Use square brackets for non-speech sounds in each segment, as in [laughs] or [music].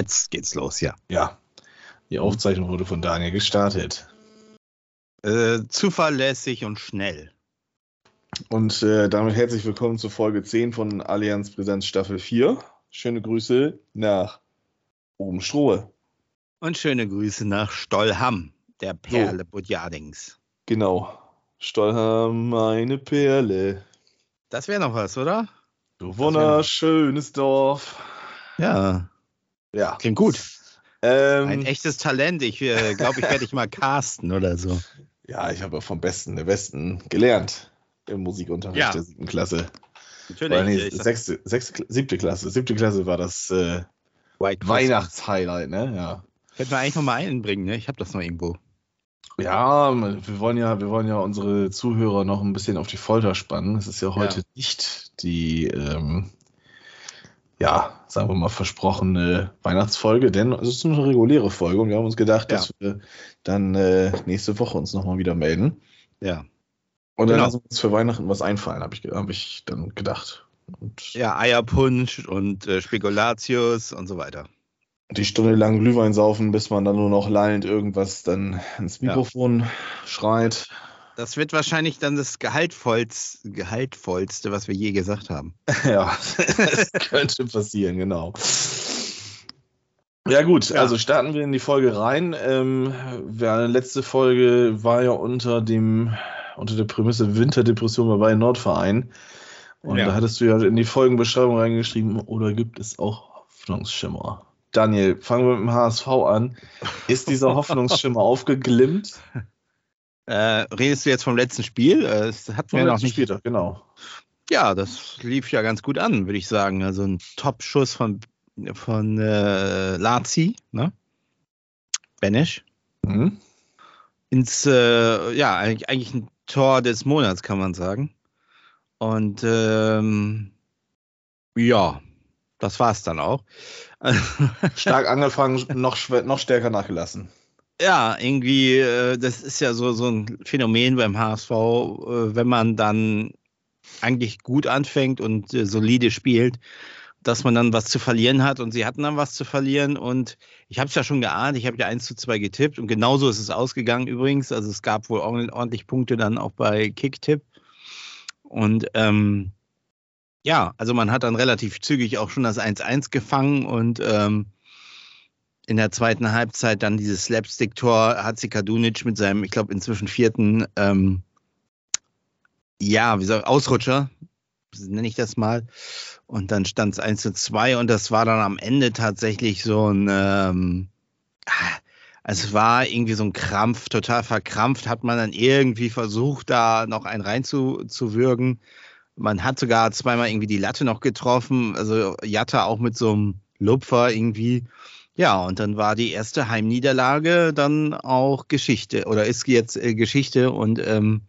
jetzt geht's los, ja. ja. Die Aufzeichnung wurde von Daniel gestartet. Äh, zuverlässig und schnell. Und äh, damit herzlich willkommen zur Folge 10 von Allianz Präsenz Staffel 4. Schöne Grüße nach oben Strohe. Und schöne Grüße nach Stollham, der Perle Budjadings. Genau. Stollham, meine Perle. Das wäre noch was, oder? Du wunderschönes Dorf. Ja, Ja. klingt gut. Ähm, Ein echtes Talent. Ich äh, glaube, ich werde dich mal casten oder so. [laughs] ja, ich habe ja vom Besten der Besten gelernt im Musikunterricht Ja. der siebten Klasse. Natürlich. Nee, sechste, sechste, siebte Klasse. Siebte Klasse war das äh. Weihnachtshighlight, ne? Ja. Könnten wir eigentlich noch mal einbringen, ne? Ich habe das noch irgendwo. Ja, wir wollen ja, wir wollen ja unsere Zuhörer noch ein bisschen auf die Folter spannen. Es ist ja heute nicht die, ähm, ja, sagen wir mal, versprochene Weihnachtsfolge, denn es ist eine reguläre Folge und wir haben uns gedacht, Ja. dass wir dann äh, nächste Woche uns nochmal wieder melden. Ja. Und dann Genau. lassen wir uns für Weihnachten was einfallen, habe ich, hab ich dann gedacht. Und Ja, Eierpunsch und äh, Spekulatius und so weiter. die Stunde lang Glühwein saufen, bis man dann nur noch lallend irgendwas dann ins Mikrofon schreit. Das wird wahrscheinlich dann das Gehaltvollste, Gehaltvollste, was wir je gesagt haben. [laughs] Ja, das könnte passieren, genau. Ja gut, Ja. also starten wir in die Folge rein. Ähm, ja, letzte Folge war ja unter dem unter der Prämisse Winterdepression bei Bayern Nordverein. Und Ja. da hattest du ja in die Folgenbeschreibung reingeschrieben, oder gibt es auch Hoffnungsschimmer? Daniel, fangen wir mit dem HSV an. Ist dieser [laughs] Hoffnungsschimmer aufgeglimmt? Äh, redest du jetzt vom letzten Spiel? Äh, Das hatten wir noch nicht. Spieltag, genau. Ja, das lief ja ganz gut an, würde ich sagen. Also ein Top-Schuss von, von äh, Lazi, ne? Benesch. Mhm. Ins, äh, ja, eigentlich, eigentlich ein Tor des Monats, kann man sagen. Und ähm, ja, das war's dann auch. [laughs] Stark angefangen, noch, noch stärker nachgelassen. Ja, irgendwie, äh, das ist ja so, so ein Phänomen beim HSV, äh, wenn man dann eigentlich gut anfängt und äh, solide spielt, dass man dann was zu verlieren hat und sie hatten dann was zu verlieren. Und ich habe es ja schon geahnt, ich habe ja 1 zu 2 getippt und genauso ist es ausgegangen übrigens, also es gab wohl ordentlich, Punkte dann auch bei Kicktipp. Und ähm, ja, also man hat dann relativ zügig auch schon das 1-1 gefangen und ähm, in der zweiten Halbzeit dann dieses Slapstick-Tor hat sich Kadunic mit seinem, ich glaube, inzwischen vierten, ähm, ja, wie soll Ausrutscher, nenne ich das mal. Und dann stand es 1 zu 2 und das war dann am Ende tatsächlich so ein, ähm, ah, es war irgendwie so ein Krampf, total verkrampft, hat man dann irgendwie versucht, da noch einen reinzuwürgen. Man hat sogar zweimal irgendwie die Latte noch getroffen, also Jatta auch mit so einem Lupfer irgendwie. Ja, und dann war die erste Heimniederlage dann auch Geschichte oder ist jetzt äh, Geschichte und ähm,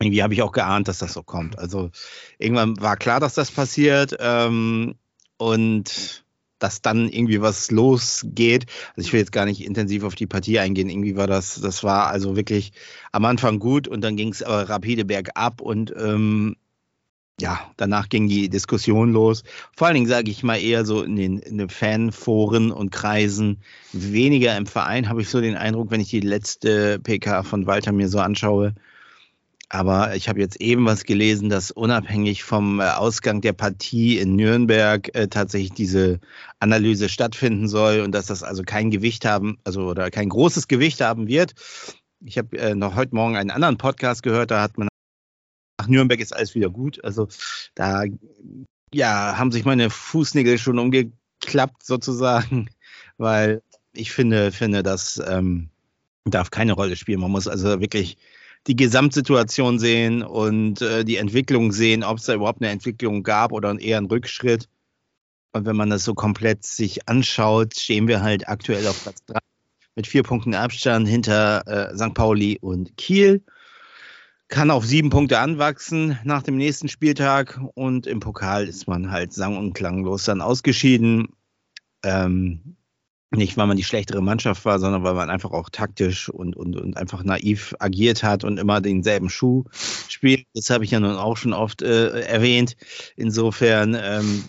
irgendwie habe ich auch geahnt, dass das so kommt. Also irgendwann war klar, dass das passiert ähm, und dass dann irgendwie was losgeht. Also ich will jetzt gar nicht intensiv auf die Partie eingehen. Irgendwie war das, das war also wirklich am Anfang gut und dann ging es aber rapide bergab und ähm, ja, danach ging die Diskussion los. Vor allen Dingen sage ich mal eher so in den, in den Fanforen und Kreisen, weniger im Verein habe ich so den Eindruck, wenn ich die letzte PK von Walter mir so anschaue. Aber ich habe jetzt eben was gelesen, dass unabhängig vom äh, Ausgang der Partie in Nürnberg äh, tatsächlich diese Analyse stattfinden soll und dass das also kein Gewicht haben, also oder kein großes Gewicht haben wird. Ich habe äh, noch heute Morgen einen anderen Podcast gehört, da hat man nach Nürnberg ist alles wieder gut. Also da ja, haben sich meine Fußnägel schon umgeklappt sozusagen, [laughs] weil ich finde, finde, das ähm, darf keine Rolle spielen. Man muss also wirklich die Gesamtsituation sehen und äh, die Entwicklung sehen, ob es da überhaupt eine Entwicklung gab oder eher einen Rückschritt. Und wenn man das so komplett sich anschaut, stehen wir halt aktuell auf Platz 3 mit vier Punkten Abstand hinter äh, St. Pauli und Kiel. Kann auf sieben Punkte anwachsen nach dem nächsten Spieltag und im Pokal ist man halt sang- und klanglos dann ausgeschieden. Ähm, nicht, weil man die schlechtere Mannschaft war, sondern weil man einfach auch taktisch und, und, und einfach naiv agiert hat und immer denselben Schuh gespielt. Das habe ich ja nun auch schon oft äh, erwähnt. Insofern ähm,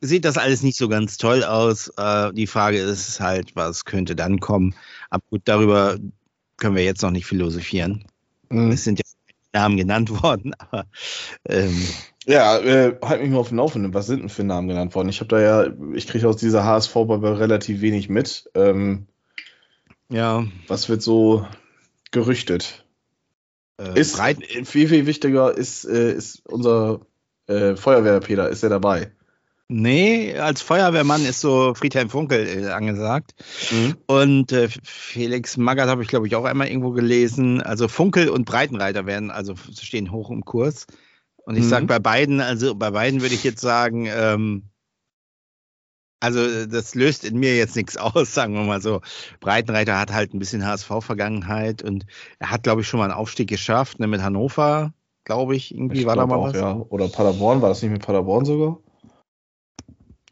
sieht das alles nicht so ganz toll aus. Äh, die Frage ist halt, was könnte dann kommen? Aber gut, darüber können wir jetzt noch nicht philosophieren. Mhm. Es sind ja Namen genannt [laughs] worden, aber ähm, ja, äh, halt mich mal auf den Laufenden. Was sind denn für Namen genannt worden? Ich habe da ja, ich kriege aus dieser HSV-Bubble relativ wenig mit. Ähm, ja. Was wird so gerüchtet? Äh, ist, viel, viel wichtiger ist, äh, ist unser äh, Feuerwehrpeter, ist er dabei? Nee, als Feuerwehrmann ist so Friedhelm Funkel äh, angesagt. Mhm. Und äh, Felix Magath habe ich, glaube ich, auch einmal irgendwo gelesen. Also Funkel und Breitenreiter werden, also stehen hoch im Kurs. Und ich mhm. sage bei beiden, also bei beiden würde ich jetzt sagen, ähm, also das löst in mir jetzt nichts [laughs] aus, sagen wir mal so. Breitenreiter hat halt ein bisschen HSV-Vergangenheit und er hat, glaube ich, schon mal einen Aufstieg geschafft, ne, mit Hannover, glaube ich, irgendwie ich war da mal auch, was. Ja. Oder Paderborn, war das nicht mit Paderborn sogar?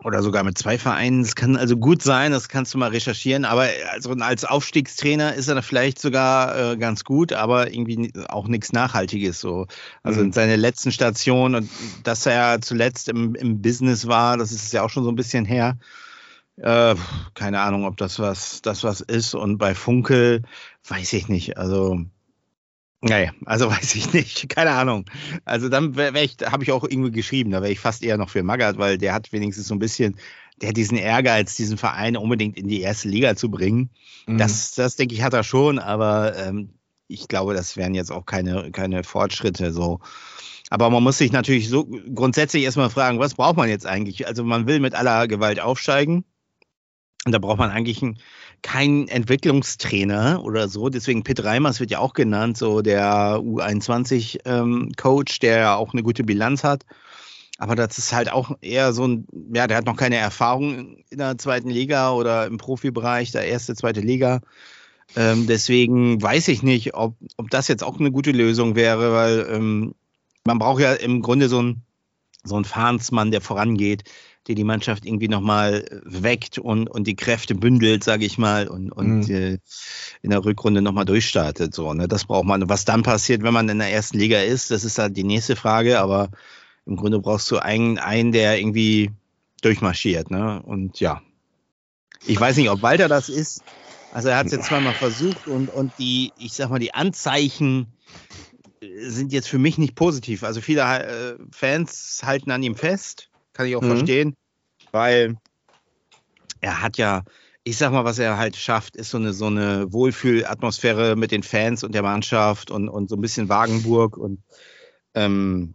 Oder sogar mit zwei Vereinen. Es kann also gut sein, das kannst du mal recherchieren. Aber also als Aufstiegstrainer ist er da vielleicht sogar äh, ganz gut, aber irgendwie auch nichts Nachhaltiges. So. Also mhm. in seiner letzten Station und dass er zuletzt im, im Business war, das ist ja auch schon so ein bisschen her. Äh, keine Ahnung, ob das was, das was ist. Und bei Funkel weiß ich nicht. Also naja, also [laughs] weiß ich nicht, keine Ahnung. Also dann wäre ich, habe ich auch irgendwie geschrieben, da wäre ich fast eher noch für Magath, weil der hat wenigstens so ein bisschen, der hat diesen Ehrgeiz, diesen Verein unbedingt in die erste Liga zu bringen. Mhm. Das, das denke ich, hat er schon, aber ähm, ich glaube, das wären jetzt auch keine, keine Fortschritte so. Aber man muss sich natürlich so grundsätzlich erstmal fragen, was braucht man jetzt eigentlich? Also man will mit aller Gewalt aufsteigen. Und da braucht man eigentlich einen kein Entwicklungstrainer oder so. Deswegen Pitt Reimers wird ja auch genannt, so der U21-Coach, ähm, der ja auch eine gute Bilanz hat. Aber das ist halt auch eher so ein, ja, der hat noch keine Erfahrung in der zweiten Liga oder im Profibereich, der erste, zweite Liga. Ähm, deswegen weiß ich nicht, ob, ob das jetzt auch eine gute Lösung wäre, weil ähm, man braucht ja im Grunde so einen so einen der vorangeht, der die Mannschaft irgendwie nochmal weckt und, und die Kräfte bündelt, sage ich mal, und, und mhm. äh, in der Rückrunde nochmal durchstartet. So, ne? Das braucht man. Was dann passiert, wenn man in der ersten Liga ist, das ist halt die nächste Frage, aber im Grunde brauchst du einen, einen der irgendwie durchmarschiert. Ne? Und ja, ich weiß nicht, ob Walter das ist. Also er hat es jetzt zweimal versucht und, und die, ich sag mal, die Anzeichen sind jetzt für mich nicht positiv. Also viele äh, Fans halten an ihm fest kann ich auch mhm. verstehen, weil er hat ja, ich sag mal, was er halt schafft, ist so eine, so eine Wohlfühlatmosphäre mit den Fans und der Mannschaft und, und so ein bisschen Wagenburg und ähm,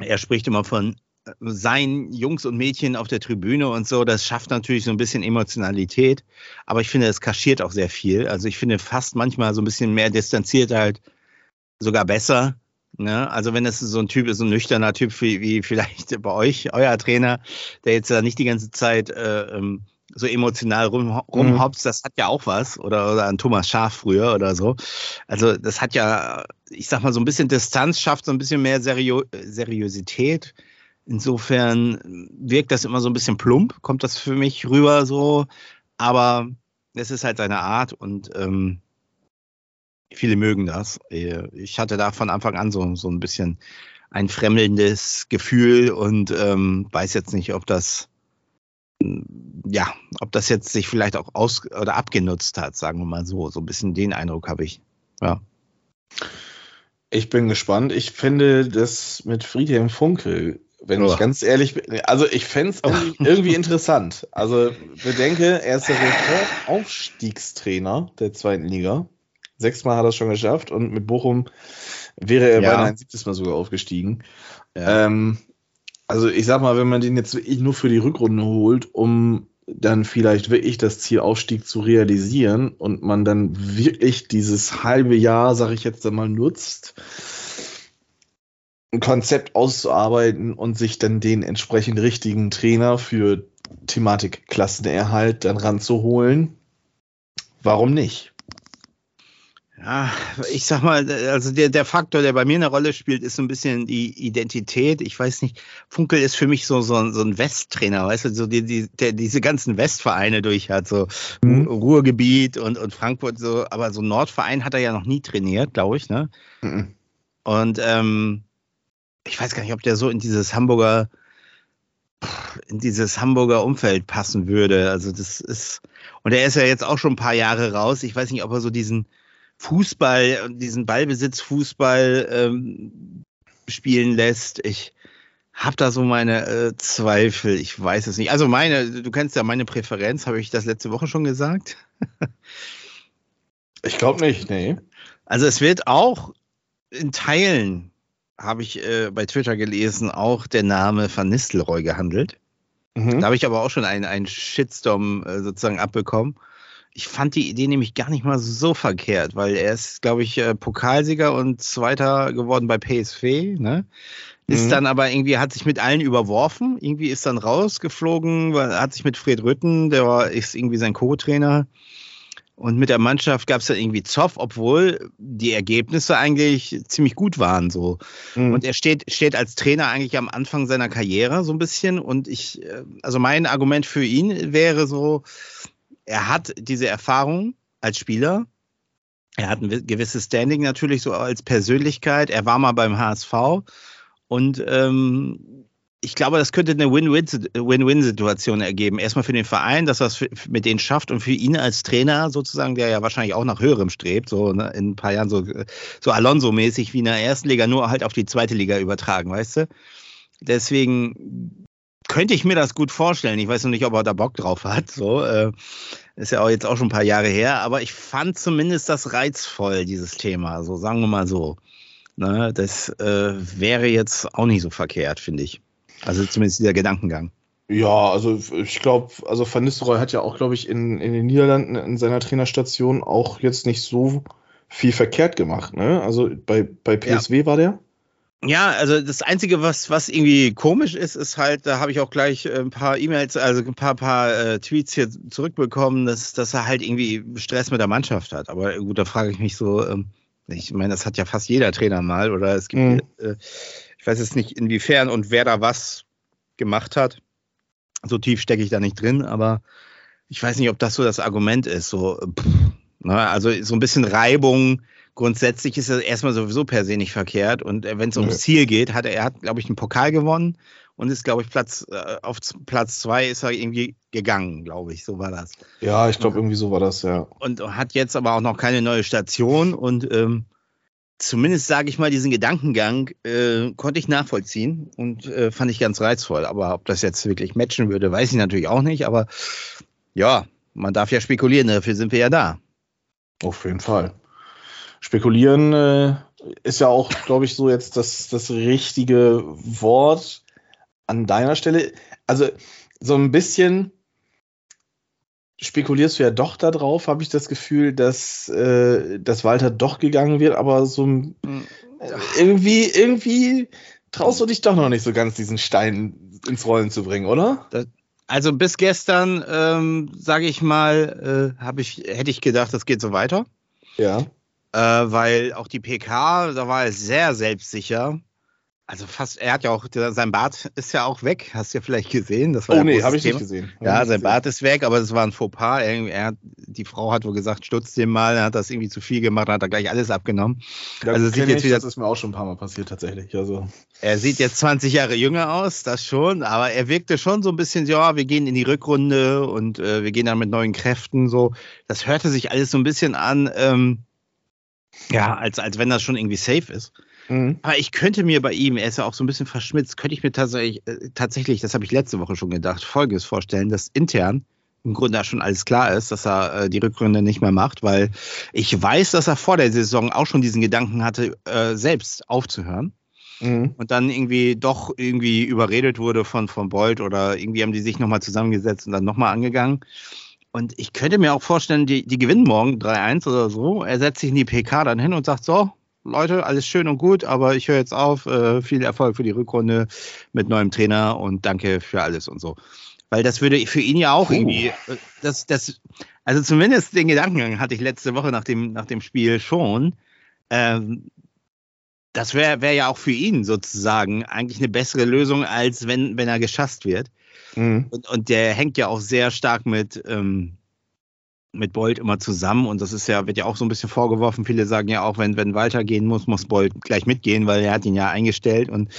er spricht immer von äh, seinen Jungs und Mädchen auf der Tribüne und so, das schafft natürlich so ein bisschen Emotionalität, aber ich finde, es kaschiert auch sehr viel. Also ich finde fast manchmal so ein bisschen mehr distanziert halt sogar besser. Ne? Also wenn es so ein Typ ist, so ein nüchterner Typ wie, wie vielleicht bei euch, euer Trainer, der jetzt da nicht die ganze Zeit äh, ähm, so emotional rum, rumhopst, mhm. das hat ja auch was. Oder, oder an Thomas Schaf früher oder so. Also das hat ja, ich sag mal, so ein bisschen Distanz, schafft so ein bisschen mehr Serio Seriosität. Insofern wirkt das immer so ein bisschen plump, kommt das für mich rüber so. Aber es ist halt seine Art und ähm, Viele mögen das. Äh, ich hatte da von Anfang an so, so ein bisschen ein fremdelndes Gefühl und ähm, weiß jetzt nicht, ob das ja, ob das jetzt sich vielleicht auch aus oder abgenutzt hat, sagen wir mal so. So ein bisschen den Eindruck habe ich. Ja. Ich bin gespannt. Ich finde das mit Friedhelm Funkel, wenn oh. ich ganz ehrlich bin, also ich fände es irgendwie interessant. Also bedenke, er ist der Aufstiegstrainer der zweiten Liga. Sechsmal hat er es schon geschafft und mit Bochum wäre er ja. beinahe ein siebtes Mal sogar aufgestiegen. Ja. Ähm, also ich sag mal, wenn man den jetzt wirklich nur für die Rückrunde holt, um dann vielleicht wirklich das Ziel Aufstieg zu realisieren und man dann wirklich dieses halbe Jahr, sag ich jetzt einmal, nutzt, ein Konzept auszuarbeiten und sich dann den entsprechend richtigen Trainer für Thematik Klassenerhalt dann ranzuholen. Warum nicht? Ja, ich sag mal, also der, der Faktor, der bei mir eine Rolle spielt, ist so ein bisschen die Identität. Ich weiß nicht, Funkel ist für mich so, so, so ein Westtrainer, weißt du, so die, die, der diese ganzen Westvereine durch hat, so mhm. Ruhrgebiet und, und Frankfurt, so, aber so Nordverein hat er ja noch nie trainiert, glaube ich, ne? Mhm. Und ähm, ich weiß gar nicht, ob der so in dieses Hamburger, in dieses Hamburger Umfeld passen würde. Also das ist, und er ist ja jetzt auch schon ein paar Jahre raus. Ich weiß nicht, ob er so diesen Fußball, diesen Ballbesitz-Fußball ähm, spielen lässt. Ich habe da so meine äh, Zweifel. Ich weiß es nicht. Also meine, du kennst ja meine Präferenz. Habe ich das letzte Woche schon gesagt? [laughs] ich glaube nicht, nee. Also es wird auch in Teilen, habe ich äh, bei Twitter gelesen, auch der Name Van Nistelrooy gehandelt. Mhm. Da habe ich aber auch schon einen, einen Shitstorm äh, sozusagen abbekommen. Ich fand die Idee nämlich gar nicht mal so verkehrt, weil er ist, glaube ich, äh, Pokalsieger und Zweiter geworden bei PSV. Ne? Ist mhm. dann aber irgendwie, hat sich mit allen überworfen, irgendwie ist dann rausgeflogen, hat sich mit Fred Rütten, der war, ist irgendwie sein Co-Trainer, und mit der Mannschaft gab es dann irgendwie Zoff, obwohl die Ergebnisse eigentlich ziemlich gut waren. So. Mhm. Und er steht, steht als Trainer eigentlich am Anfang seiner Karriere so ein bisschen. Und ich, äh, also mein Argument für ihn wäre so, er hat diese Erfahrung als Spieler. Er hat ein gewisses Standing natürlich so als Persönlichkeit. Er war mal beim HSV und ähm, ich glaube, das könnte eine Win-Win-Situation ergeben. Erstmal für den Verein, dass er es mit denen schafft und für ihn als Trainer sozusagen, der ja wahrscheinlich auch nach höherem strebt, so ne, in ein paar Jahren so, so Alonso-mäßig wie in der ersten Liga, nur halt auf die zweite Liga übertragen, weißt du? Deswegen könnte ich mir das gut vorstellen. Ich weiß noch nicht, ob er da Bock drauf hat. So äh, ist ja auch jetzt auch schon ein paar Jahre her, aber ich fand zumindest das reizvoll, dieses Thema. So sagen wir mal so. Ne, das äh, wäre jetzt auch nicht so verkehrt, finde ich. Also zumindest dieser Gedankengang. Ja, also ich glaube, also Van Nistelrooy hat ja auch, glaube ich, in, in den Niederlanden in seiner Trainerstation auch jetzt nicht so viel verkehrt gemacht. Ne? Also bei, bei PSW ja. war der? Ja, also das Einzige, was, was irgendwie komisch ist, ist halt, da habe ich auch gleich ein paar E-Mails, also ein paar, paar äh, Tweets hier zurückbekommen, dass, dass er halt irgendwie Stress mit der Mannschaft hat. Aber gut, da frage ich mich so, ähm, ich meine, das hat ja fast jeder Trainer mal, oder es gibt, mhm. äh, ich weiß jetzt nicht inwiefern und wer da was gemacht hat. So tief stecke ich da nicht drin, aber ich weiß nicht, ob das so das Argument ist. So, pff, na, ne, also so ein bisschen Reibung. Grundsätzlich ist das erstmal sowieso per se nicht verkehrt. Und äh, wenn es ums Ziel geht, hat er, er hat, glaube ich, einen Pokal gewonnen und ist, glaube ich, Platz äh, auf Platz zwei ist er irgendwie gegangen, glaube ich. So war das. Ja, ich glaube, irgendwie so war das, ja. Und hat jetzt aber auch noch keine neue Station und ähm, zumindest sage ich mal, diesen Gedankengang äh, konnte ich nachvollziehen und äh, fand ich ganz reizvoll. Aber ob das jetzt wirklich matchen würde, weiß ich natürlich auch nicht. Aber ja, man darf ja spekulieren, dafür sind wir ja da. Auf jeden Fall. Spekulieren äh, ist ja auch, glaube ich, so jetzt das, das richtige Wort an deiner Stelle. Also so ein bisschen spekulierst du ja doch darauf, habe ich das Gefühl, dass, äh, dass Walter doch gegangen wird, aber so hm. irgendwie, irgendwie traust du dich doch noch nicht so ganz, diesen Stein ins Rollen zu bringen, oder? Das, also bis gestern, ähm, sage ich mal, äh, ich, hätte ich gedacht, das geht so weiter. Ja. Äh, weil auch die PK, da war er sehr selbstsicher. Also fast, er hat ja auch, sein Bart ist ja auch weg, hast du ja vielleicht gesehen. Das war oh nee, habe ich nicht gesehen. Ja, sein gesehen. Bart ist weg, aber das war ein Fauxpas. Er, er, die Frau hat wohl gesagt, stutz den mal, er hat das irgendwie zu viel gemacht, hat er gleich alles abgenommen. Ja, also sieht jetzt wieder, das ist mir auch schon ein paar Mal passiert tatsächlich. Also. Er sieht jetzt 20 Jahre jünger aus, das schon, aber er wirkte schon so ein bisschen, ja, wir gehen in die Rückrunde und äh, wir gehen dann mit neuen Kräften so. Das hörte sich alles so ein bisschen an, ähm, ja, als, als wenn das schon irgendwie safe ist. Mhm. Aber ich könnte mir bei ihm, er ist ja auch so ein bisschen verschmitzt, könnte ich mir tatsächlich, äh, tatsächlich das habe ich letzte Woche schon gedacht, Folgendes vorstellen, dass intern im Grunde schon alles klar ist, dass er äh, die Rückrunde nicht mehr macht, weil ich weiß, dass er vor der Saison auch schon diesen Gedanken hatte, äh, selbst aufzuhören. Mhm. Und dann irgendwie doch irgendwie überredet wurde von, von Bolt oder irgendwie haben die sich nochmal zusammengesetzt und dann nochmal angegangen. Und ich könnte mir auch vorstellen, die, die gewinnen morgen 3-1 oder so. Er setzt sich in die PK dann hin und sagt so, Leute, alles schön und gut, aber ich höre jetzt auf. Äh, viel Erfolg für die Rückrunde mit neuem Trainer und danke für alles und so. Weil das würde für ihn ja auch Puh. irgendwie, äh, das, das, also zumindest den Gedankengang hatte ich letzte Woche nach dem, nach dem Spiel schon. Ähm, das wäre wär ja auch für ihn sozusagen eigentlich eine bessere Lösung, als wenn, wenn er geschasst wird. Mhm. Und, und der hängt ja auch sehr stark mit, ähm, mit Bolt immer zusammen und das ist ja, wird ja auch so ein bisschen vorgeworfen. Viele sagen ja auch, wenn, wenn Walter gehen muss, muss Bolt gleich mitgehen, weil er hat ihn ja eingestellt und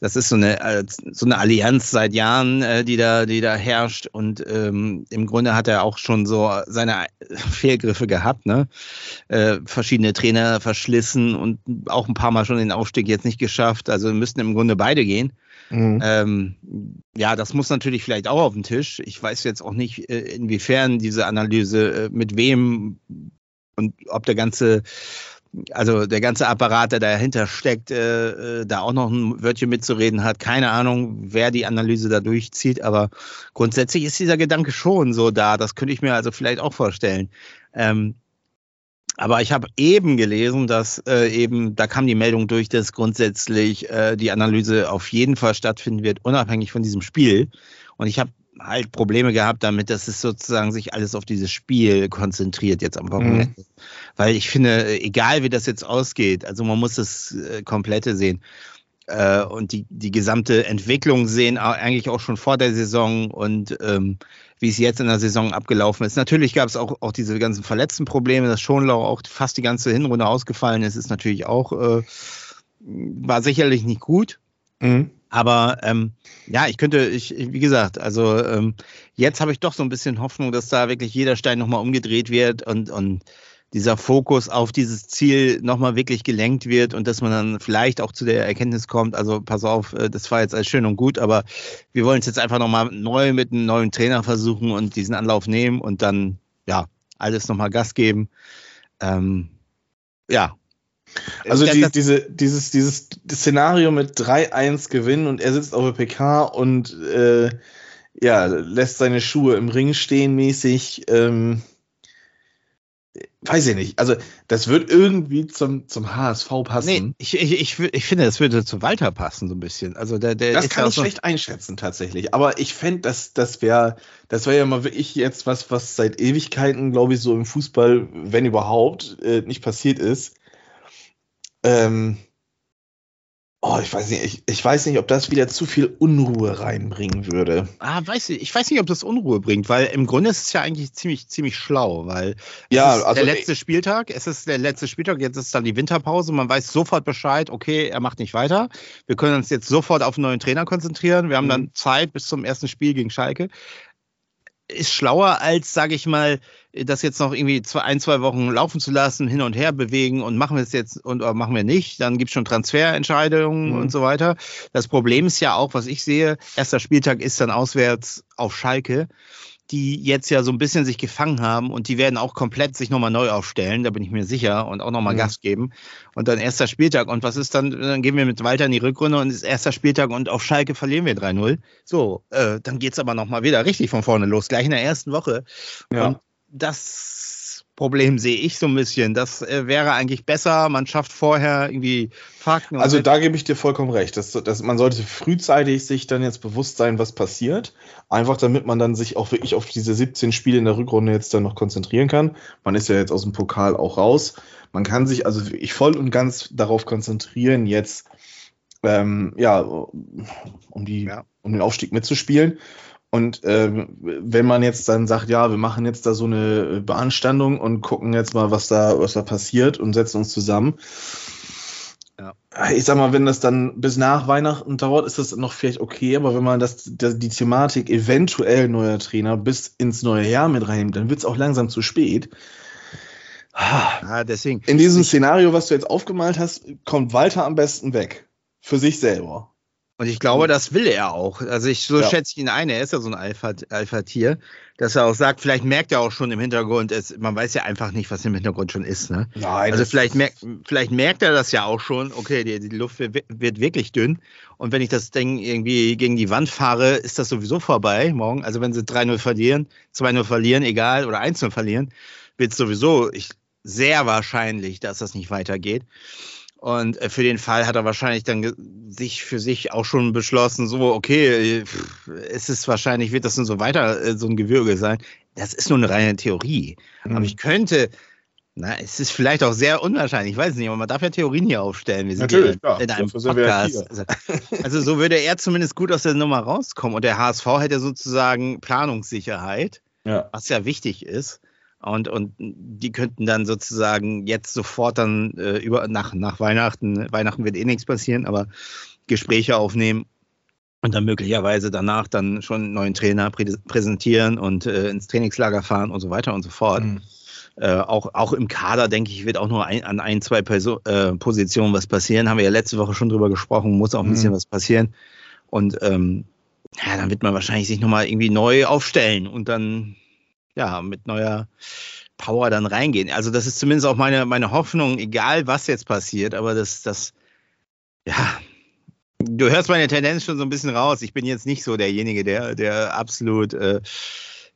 das ist so eine, äh, so eine Allianz seit Jahren, äh, die da, die da herrscht und ähm, im Grunde hat er auch schon so seine Fehlgriffe gehabt, ne? Äh, verschiedene Trainer verschlissen und auch ein paar Mal schon den Aufstieg jetzt nicht geschafft. Also müssten im Grunde beide gehen. Mhm. Ähm, ja, das muss natürlich vielleicht auch auf den Tisch. Ich weiß jetzt auch nicht, äh, inwiefern diese Analyse äh, mit wem und ob der ganze, also der ganze Apparat, der dahinter steckt, äh, äh, da auch noch ein Wörtchen mitzureden hat. Keine Ahnung, wer die Analyse da durchzieht, aber grundsätzlich ist dieser Gedanke schon so da. Das könnte ich mir also vielleicht auch vorstellen. Ähm, aber ich habe eben gelesen, dass äh, eben, da kam die Meldung durch, dass grundsätzlich äh, die Analyse auf jeden Fall stattfinden wird, unabhängig von diesem Spiel. Und ich habe halt Probleme gehabt damit, dass es sozusagen sich alles auf dieses Spiel konzentriert jetzt am Wochenende. Mhm. Weil ich finde, egal wie das jetzt ausgeht, also man muss das äh, komplette sehen äh, und die, die gesamte Entwicklung sehen, eigentlich auch schon vor der Saison und ähm, wie es jetzt in der Saison abgelaufen ist. Natürlich gab es auch, auch diese ganzen verletzten Probleme, dass Schonlau auch fast die ganze Hinrunde ausgefallen ist, ist natürlich auch, äh, war sicherlich nicht gut. Mhm. Aber ähm, ja, ich könnte, ich, wie gesagt, also ähm, jetzt habe ich doch so ein bisschen Hoffnung, dass da wirklich jeder Stein nochmal umgedreht wird und, und dieser Fokus auf dieses Ziel nochmal wirklich gelenkt wird und dass man dann vielleicht auch zu der Erkenntnis kommt, also pass auf, äh, das war jetzt alles schön und gut, aber wir wollen es jetzt einfach nochmal neu mit einem neuen Trainer versuchen und diesen Anlauf nehmen und dann, ja, alles nochmal Gas geben. Ähm, ja. Also die, diese, dieses, dieses Szenario mit 3-1 gewinnen und er sitzt auf der PK und äh, ja, lässt seine Schuhe im Ring stehen mäßig. Ähm, weiß ich nicht. Also, das wird irgendwie zum, zum HSV passen. Nee, ich, ich, ich, ich finde, das würde zu Walter passen, so ein bisschen. Also, der, der das kann ich schlecht einschätzen, tatsächlich. Aber ich fände, das, das wäre das wär ja mal wirklich jetzt was, was seit Ewigkeiten, glaube ich, so im Fußball, wenn überhaupt, äh, nicht passiert ist. Ähm, Oh, ich weiß nicht, ich, ich, weiß nicht, ob das wieder zu viel Unruhe reinbringen würde. Ah, weiß ich, ich weiß nicht, ob das Unruhe bringt, weil im Grunde ist es ja eigentlich ziemlich, ziemlich schlau, weil ja, also, der letzte Spieltag, es ist der letzte Spieltag, jetzt ist dann die Winterpause, man weiß sofort Bescheid, okay, er macht nicht weiter. Wir können uns jetzt sofort auf einen neuen Trainer konzentrieren. Wir haben mhm. dann Zeit bis zum ersten Spiel gegen Schalke ist schlauer als, sage ich mal, das jetzt noch irgendwie zwei, ein, zwei Wochen laufen zu lassen, hin und her bewegen und machen wir es jetzt und oder machen wir nicht. Dann gibt es schon Transferentscheidungen mhm. und so weiter. Das Problem ist ja auch, was ich sehe, erster Spieltag ist dann auswärts auf Schalke die jetzt ja so ein bisschen sich gefangen haben und die werden auch komplett sich nochmal neu aufstellen, da bin ich mir sicher, und auch nochmal mhm. Gas geben. Und dann erster Spieltag. Und was ist dann? Dann gehen wir mit Walter in die Rückrunde und ist erster Spieltag und auf Schalke verlieren wir 3-0. So, äh, dann geht's aber nochmal wieder richtig von vorne los, gleich in der ersten Woche. Ja. Und das Problem sehe ich so ein bisschen. Das äh, wäre eigentlich besser, man schafft vorher irgendwie Fakten. Also da gebe ich dir vollkommen recht. Das, das, man sollte frühzeitig sich dann jetzt bewusst sein, was passiert. Einfach damit man dann sich auch wirklich auf diese 17 Spiele in der Rückrunde jetzt dann noch konzentrieren kann. Man ist ja jetzt aus dem Pokal auch raus. Man kann sich also wirklich voll und ganz darauf konzentrieren, jetzt ähm, ja, um, die, ja. um den Aufstieg mitzuspielen. Und äh, wenn man jetzt dann sagt, ja, wir machen jetzt da so eine Beanstandung und gucken jetzt mal, was da, was da passiert und setzen uns zusammen. Ja. Ich sag mal, wenn das dann bis nach Weihnachten dauert, ist das noch vielleicht okay, aber wenn man das, die Thematik eventuell neuer Trainer bis ins neue Jahr mit reinnimmt, dann wird es auch langsam zu spät. Ah, deswegen. In diesem Szenario, was du jetzt aufgemalt hast, kommt Walter am besten weg. Für sich selber. Und ich glaube, das will er auch. Also ich, so ja. schätze ich ihn ein, er ist ja so ein Alpha-Tier, Alpha dass er auch sagt, vielleicht merkt er auch schon im Hintergrund, es, man weiß ja einfach nicht, was im Hintergrund schon ist. Ne? Nein. Also vielleicht, merkt, vielleicht merkt er das ja auch schon, okay, die, die Luft wird, wird, wirklich dünn. Und wenn ich das Ding irgendwie gegen die Wand fahre, ist das sowieso vorbei morgen. Also wenn sie 3-0 verlieren, 2-0 verlieren, egal, oder 1-0 verlieren, wird es sowieso ich, sehr wahrscheinlich, dass das nicht weitergeht. Und äh, für den Fall hat er wahrscheinlich dann sich für sich auch schon beschlossen, so, okay, es ist wahrscheinlich, wird das dann so weiter äh, so ein Gewürge sein. Das ist nur eine reine Theorie. Mhm. Aber ich könnte, na, es ist vielleicht auch sehr unwahrscheinlich, ich weiß nicht, aber man darf ja Theorien hier aufstellen. Wir sind Natürlich, hier in einem Podcast. Also, also, so würde er zumindest gut aus der Nummer rauskommen. Und der HSV hätte sozusagen Planungssicherheit, ja. was ja wichtig ist. Und, und die könnten dann sozusagen jetzt sofort dann äh, über nach, nach Weihnachten, Weihnachten wird eh nichts passieren, aber Gespräche aufnehmen und dann möglicherweise danach dann schon einen neuen Trainer prä präsentieren und äh, ins Trainingslager fahren und so weiter und so fort. Mhm. Äh, auch, auch im Kader, denke ich, wird auch nur ein, an ein, zwei Perso äh, Positionen was passieren. Haben wir ja letzte Woche schon drüber gesprochen, muss auch ein mhm. bisschen was passieren. Und ähm, ja, dann wird man wahrscheinlich sich nochmal irgendwie neu aufstellen und dann ja, mit neuer Power dann reingehen. Also das ist zumindest auch meine, meine Hoffnung, egal was jetzt passiert, aber das, das, ja, du hörst meine Tendenz schon so ein bisschen raus. Ich bin jetzt nicht so derjenige, der, der absolut äh,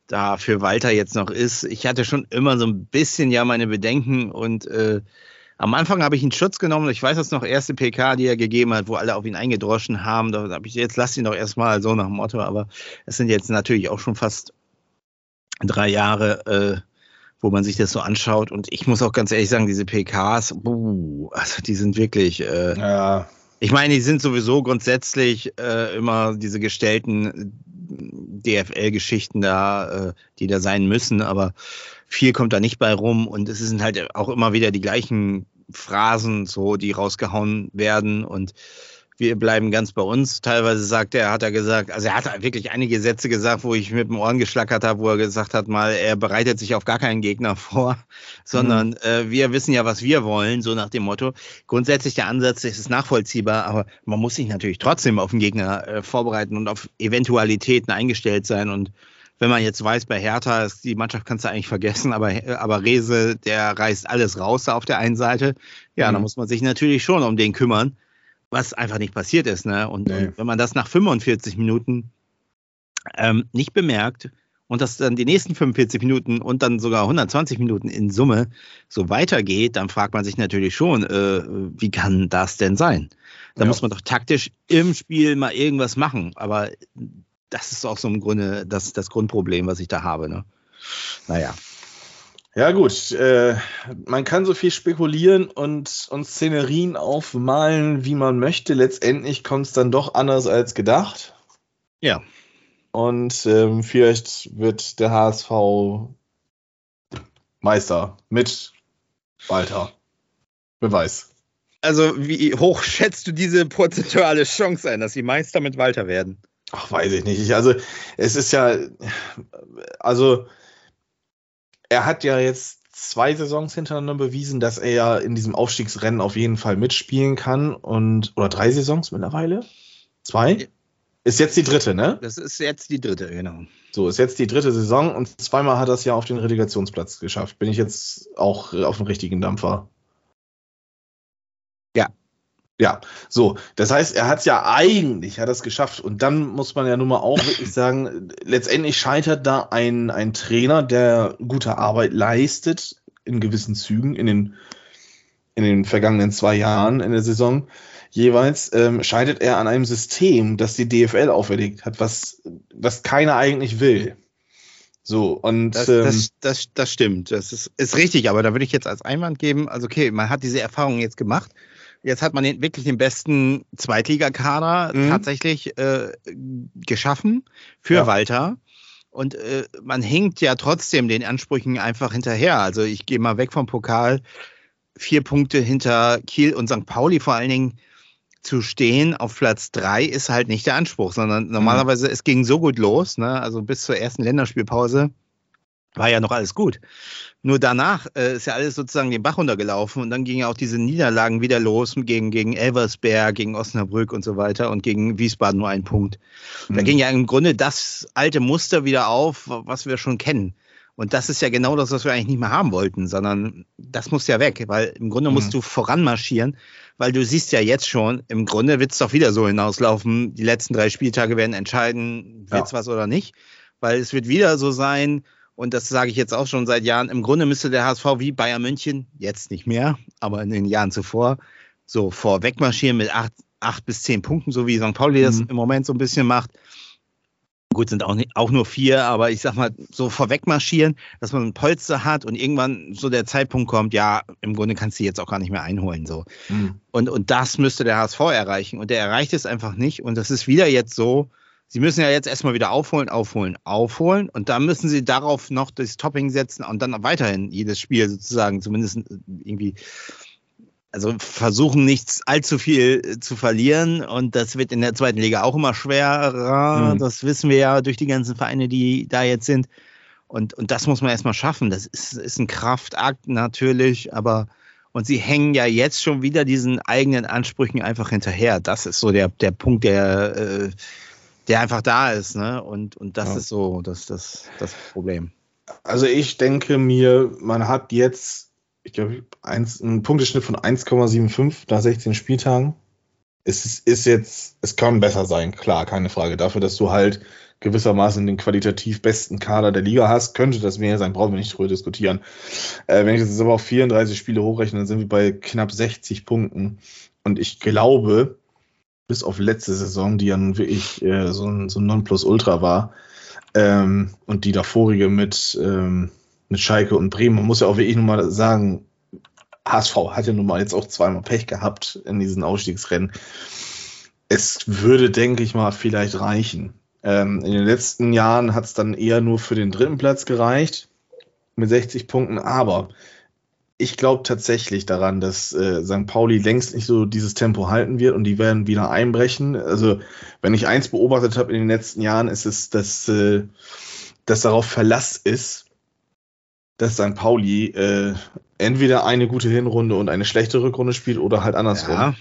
da für Walter jetzt noch ist. Ich hatte schon immer so ein bisschen ja meine Bedenken und äh, am Anfang habe ich ihn Schutz genommen. Ich weiß das noch, erste PK, die er gegeben hat, wo alle auf ihn eingedroschen haben. Da habe ich jetzt lass ihn doch erstmal so nach dem Motto, aber es sind jetzt natürlich auch schon fast drei Jahre, äh, wo man sich das so anschaut. Und ich muss auch ganz ehrlich sagen, diese PKs, buh, also die sind wirklich. Äh, ja. Ich meine, die sind sowieso grundsätzlich äh, immer diese gestellten DFL-Geschichten da, äh, die da sein müssen, aber viel kommt da nicht bei rum und es sind halt auch immer wieder die gleichen Phrasen, so die rausgehauen werden und wir bleiben ganz bei uns. Teilweise sagt er, hat er gesagt, also er hat wirklich einige Sätze gesagt, wo ich mit dem Ohren geschlackert habe, wo er gesagt hat, mal, er bereitet sich auf gar keinen Gegner [laughs] vor, sondern mhm. äh, wir wissen ja, was wir wollen, so nach dem Motto. Grundsätzlich der Ansatz ist nachvollziehbar, aber man muss sich natürlich trotzdem auf den Gegner äh, vorbereiten und auf Eventualitäten eingestellt sein und wenn man jetzt weiß, bei Hertha ist die Mannschaft kannst du eigentlich vergessen, aber, aber Rese, der reißt alles raus auf der einen Seite. Ja, mhm. da muss man sich natürlich schon um den kümmern was einfach nicht passiert ist. Ne? Und, nee. und wenn man das nach 45 Minuten ähm, nicht bemerkt und das dann die nächsten 45 Minuten und dann sogar 120 Minuten in Summe so weitergeht, dann fragt man sich natürlich schon, äh, wie kann das denn sein? Da ja. muss man doch taktisch im Spiel mal irgendwas machen. Aber das ist auch so im Grunde das, das Grundproblem, was ich da habe. Ne? Naja. Ja, gut. Äh, man kann so viel spekulieren und, und Szenerien aufmalen, wie man möchte. Letztendlich kommt es dann doch anders als gedacht. Ja. Und ähm, vielleicht wird der HSV Meister mit Walter. Beweis. Also, wie hoch schätzt du diese prozentuale Chance ein, dass sie Meister mit Walter werden? Ach, weiß ich nicht. Also, es ist ja, also, er hat ja jetzt zwei Saisons hintereinander bewiesen, dass er ja in diesem Aufstiegsrennen auf jeden Fall mitspielen kann und oder drei Saisons mittlerweile? Zwei? Ist jetzt die dritte, ne? Das ist jetzt die dritte, genau. So, ist jetzt die dritte Saison und zweimal hat er es ja auf den Relegationsplatz geschafft. Bin ich jetzt auch auf dem richtigen Dampfer? Ja. So. Das heißt, er hat es ja eigentlich, hat es geschafft. Und dann muss man ja nun mal auch wirklich sagen, letztendlich scheitert da ein, ein Trainer, der gute Arbeit leistet, in gewissen Zügen, in den, in den vergangenen zwei Jahren in der Saison jeweils, ähm, scheitert er an einem System, das die DFL auferlegt hat, was, was keiner eigentlich will. So, und das, ähm, das, das, das, stimmt. Das ist, ist richtig, aber da würde ich jetzt als Einwand geben, also okay, man hat diese Erfahrung jetzt gemacht Jetzt hat man den, wirklich den besten Zweitligakader mhm. tatsächlich äh, geschaffen für ja. Walter. Und äh, man hinkt ja trotzdem den Ansprüchen einfach hinterher. Also ich gehe mal weg vom Pokal. Vier Punkte hinter Kiel und St. Pauli vor allen Dingen zu stehen auf Platz drei ist halt nicht der Anspruch, sondern mhm. normalerweise mhm. es ging so gut los, ne? also bis zur ersten Länderspielpause war ja noch alles gut. Nur danach äh, ist ja alles sozusagen den Bach runtergelaufen und dann gingen ja auch diese Niederlagen wieder los gegen, gegen Elversberg, gegen Osnabrück und so weiter und gegen Wiesbaden nur ein Punkt. Mhm. Da ging ja im Grunde das alte Muster wieder auf, was wir schon kennen. Und das ist ja genau das, was wir eigentlich nicht mehr haben wollten, sondern das muss ja weg, weil im Grunde mhm. musst du voranmarschieren, weil du siehst ja jetzt schon, im Grunde wird es doch wieder so hinauslaufen, die letzten drei Spieltage werden entscheiden, wird's ja. was oder nicht, weil es wird wieder so sein, und das sage ich jetzt auch schon seit Jahren. Im Grunde müsste der HSV wie Bayern München, jetzt nicht mehr, aber in den Jahren zuvor, so vorweg marschieren mit acht, acht bis zehn Punkten, so wie St. Pauli das mhm. im Moment so ein bisschen macht. Gut, sind auch, nicht, auch nur vier, aber ich sag mal, so vorweg marschieren, dass man ein Polster hat und irgendwann so der Zeitpunkt kommt, ja, im Grunde kannst du jetzt auch gar nicht mehr einholen. So. Mhm. Und, und das müsste der HSV erreichen. Und der erreicht es einfach nicht. Und das ist wieder jetzt so, sie müssen ja jetzt erstmal wieder aufholen, aufholen, aufholen und dann müssen sie darauf noch das Topping setzen und dann weiterhin jedes Spiel sozusagen zumindest irgendwie also versuchen nichts allzu viel äh, zu verlieren und das wird in der zweiten Liga auch immer schwerer. Mhm. Das wissen wir ja durch die ganzen Vereine, die da jetzt sind. Und, und das muss man erstmal schaffen. Das ist, ist ein Kraftakt natürlich, aber und sie hängen ja jetzt schon wieder diesen eigenen Ansprüchen einfach hinterher. Das ist so der, der Punkt, der, äh, der einfach da ist. Ne? Und, und das ja. ist so das, das, das Problem. Also ich denke mir, man hat jetzt ich glaube, ein Punkteschnitt von 1,75 nach 16 Spieltagen. Es ist, ist jetzt, es kann besser sein, klar, keine Frage. Dafür, dass du halt gewissermaßen den qualitativ besten Kader der Liga hast, könnte das mehr sein, brauchen wir nicht drüber diskutieren. Äh, wenn ich das jetzt aber auf 34 Spiele hochrechne, dann sind wir bei knapp 60 Punkten. Und ich glaube, bis auf letzte Saison, die ja nun wirklich äh, so ein, so ein Nonplusultra war, ähm, und die davorige mit, ähm, mit Schalke und Bremen. Man muss ja auch wirklich nur mal sagen, HSV hat ja nun mal jetzt auch zweimal Pech gehabt in diesen Ausstiegsrennen. Es würde, denke ich mal, vielleicht reichen. Ähm, in den letzten Jahren hat es dann eher nur für den dritten Platz gereicht mit 60 Punkten, aber ich glaube tatsächlich daran, dass äh, St. Pauli längst nicht so dieses Tempo halten wird und die werden wieder einbrechen. Also, wenn ich eins beobachtet habe in den letzten Jahren, ist es, dass, äh, dass darauf Verlass ist, dass St. Pauli äh, entweder eine gute Hinrunde und eine schlechte Rückrunde spielt oder halt andersrum. Ja,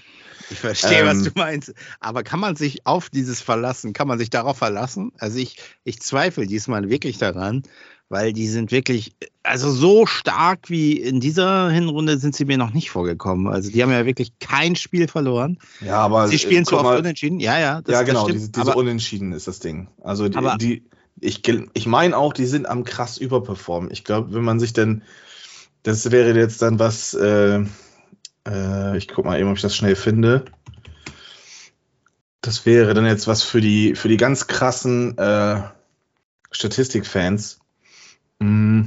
ich verstehe, ähm, was du meinst. Aber kann man sich auf dieses verlassen? Kann man sich darauf verlassen? Also ich, ich zweifle diesmal wirklich daran, weil die sind wirklich, also so stark wie in dieser Hinrunde sind sie mir noch nicht vorgekommen. Also die haben ja wirklich kein Spiel verloren. Ja, aber sie spielen zu oft unentschieden. Ja, ja. Das, ja, genau. diese, diese aber, Unentschieden ist das Ding. Also die, die ich, ich meine auch, die sind am krass überperformen. Ich glaube, wenn man sich denn, das wäre jetzt dann was, äh, äh, ich guck mal eben, ob ich das schnell finde. Das wäre dann jetzt was für die, für die ganz krassen äh, Statistikfans. Mm,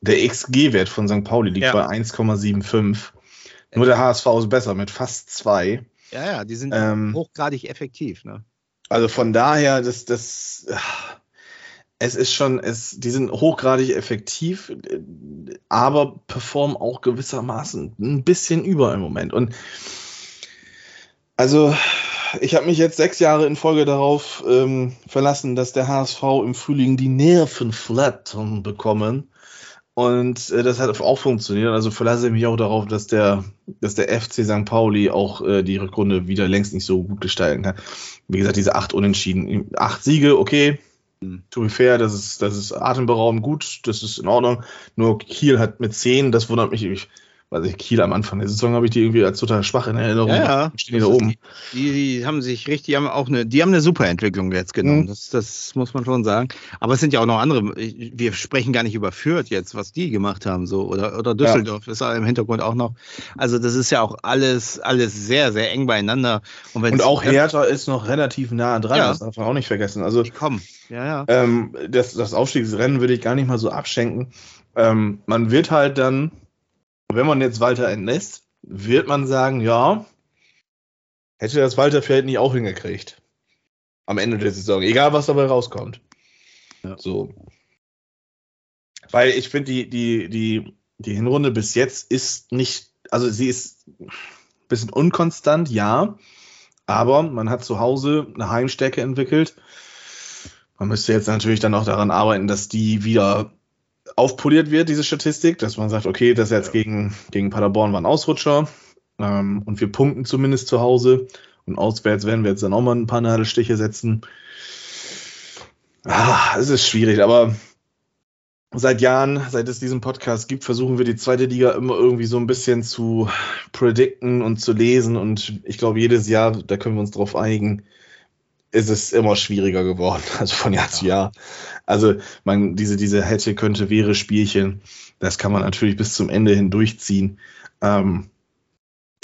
der XG-Wert von St. Pauli liegt ja. bei 1,75. Nur der HSV ist besser mit fast 2. Ja, ja, die sind ähm, hochgradig effektiv. Ne? Also von daher, das, das, es ist schon, es, die sind hochgradig effektiv, aber performen auch gewissermaßen ein bisschen über im Moment. Und also, ich habe mich jetzt sechs Jahre in Folge darauf ähm, verlassen, dass der HSV im Frühling die Nerven flattern bekommen. Und äh, das hat auch funktioniert. Also verlasse ich mich auch darauf, dass der, dass der FC St. Pauli auch äh, die Rückrunde wieder längst nicht so gut gestalten kann. Wie gesagt, diese acht Unentschieden, acht Siege, okay, To be fair, das ist, das ist atemberaubend gut, das ist in Ordnung. Nur Kiel hat mit 10, das wundert mich. Ich, weiß ich, Kiel am Anfang der Saison habe ich die irgendwie als total schwach in Erinnerung. Ja, ja. Stehen die da oben. Die, die, haben sich richtig, die haben auch eine, die haben eine super Entwicklung jetzt genommen. Mhm. Das, das muss man schon sagen. Aber es sind ja auch noch andere. Wir sprechen gar nicht über Fürth jetzt, was die gemacht haben, so oder oder Düsseldorf ja. ist im Hintergrund auch noch. Also das ist ja auch alles, alles sehr, sehr eng beieinander. Und, Und auch Hertha ist noch relativ nah dran. Ja. Das darf man auch nicht vergessen. Also die kommen. Ja, ja. Ähm, das, das Aufstiegsrennen würde ich gar nicht mal so abschenken. Ähm, man wird halt dann wenn man jetzt Walter entlässt, wird man sagen, ja, hätte das Walter vielleicht nicht auch hingekriegt. Am Ende der Saison, egal was dabei rauskommt. Ja. So. Weil ich finde, die, die, die, die Hinrunde bis jetzt ist nicht, also sie ist ein bisschen unkonstant, ja, aber man hat zu Hause eine Heimstärke entwickelt. Man müsste jetzt natürlich dann auch daran arbeiten, dass die wieder aufpoliert wird, diese Statistik, dass man sagt, okay, das jetzt gegen, gegen Paderborn war ein Ausrutscher ähm, und wir punkten zumindest zu Hause und auswärts werden wir jetzt dann auch mal ein paar Nadelstiche setzen. Ah, es ist schwierig, aber seit Jahren, seit es diesen Podcast gibt, versuchen wir die zweite Liga immer irgendwie so ein bisschen zu predikten und zu lesen und ich glaube, jedes Jahr, da können wir uns drauf einigen, ist es immer schwieriger geworden, [laughs] also von Jahr ja. zu Jahr. Also man, diese, diese hätte, könnte, wäre Spielchen, das kann man natürlich bis zum Ende hin durchziehen. Ähm,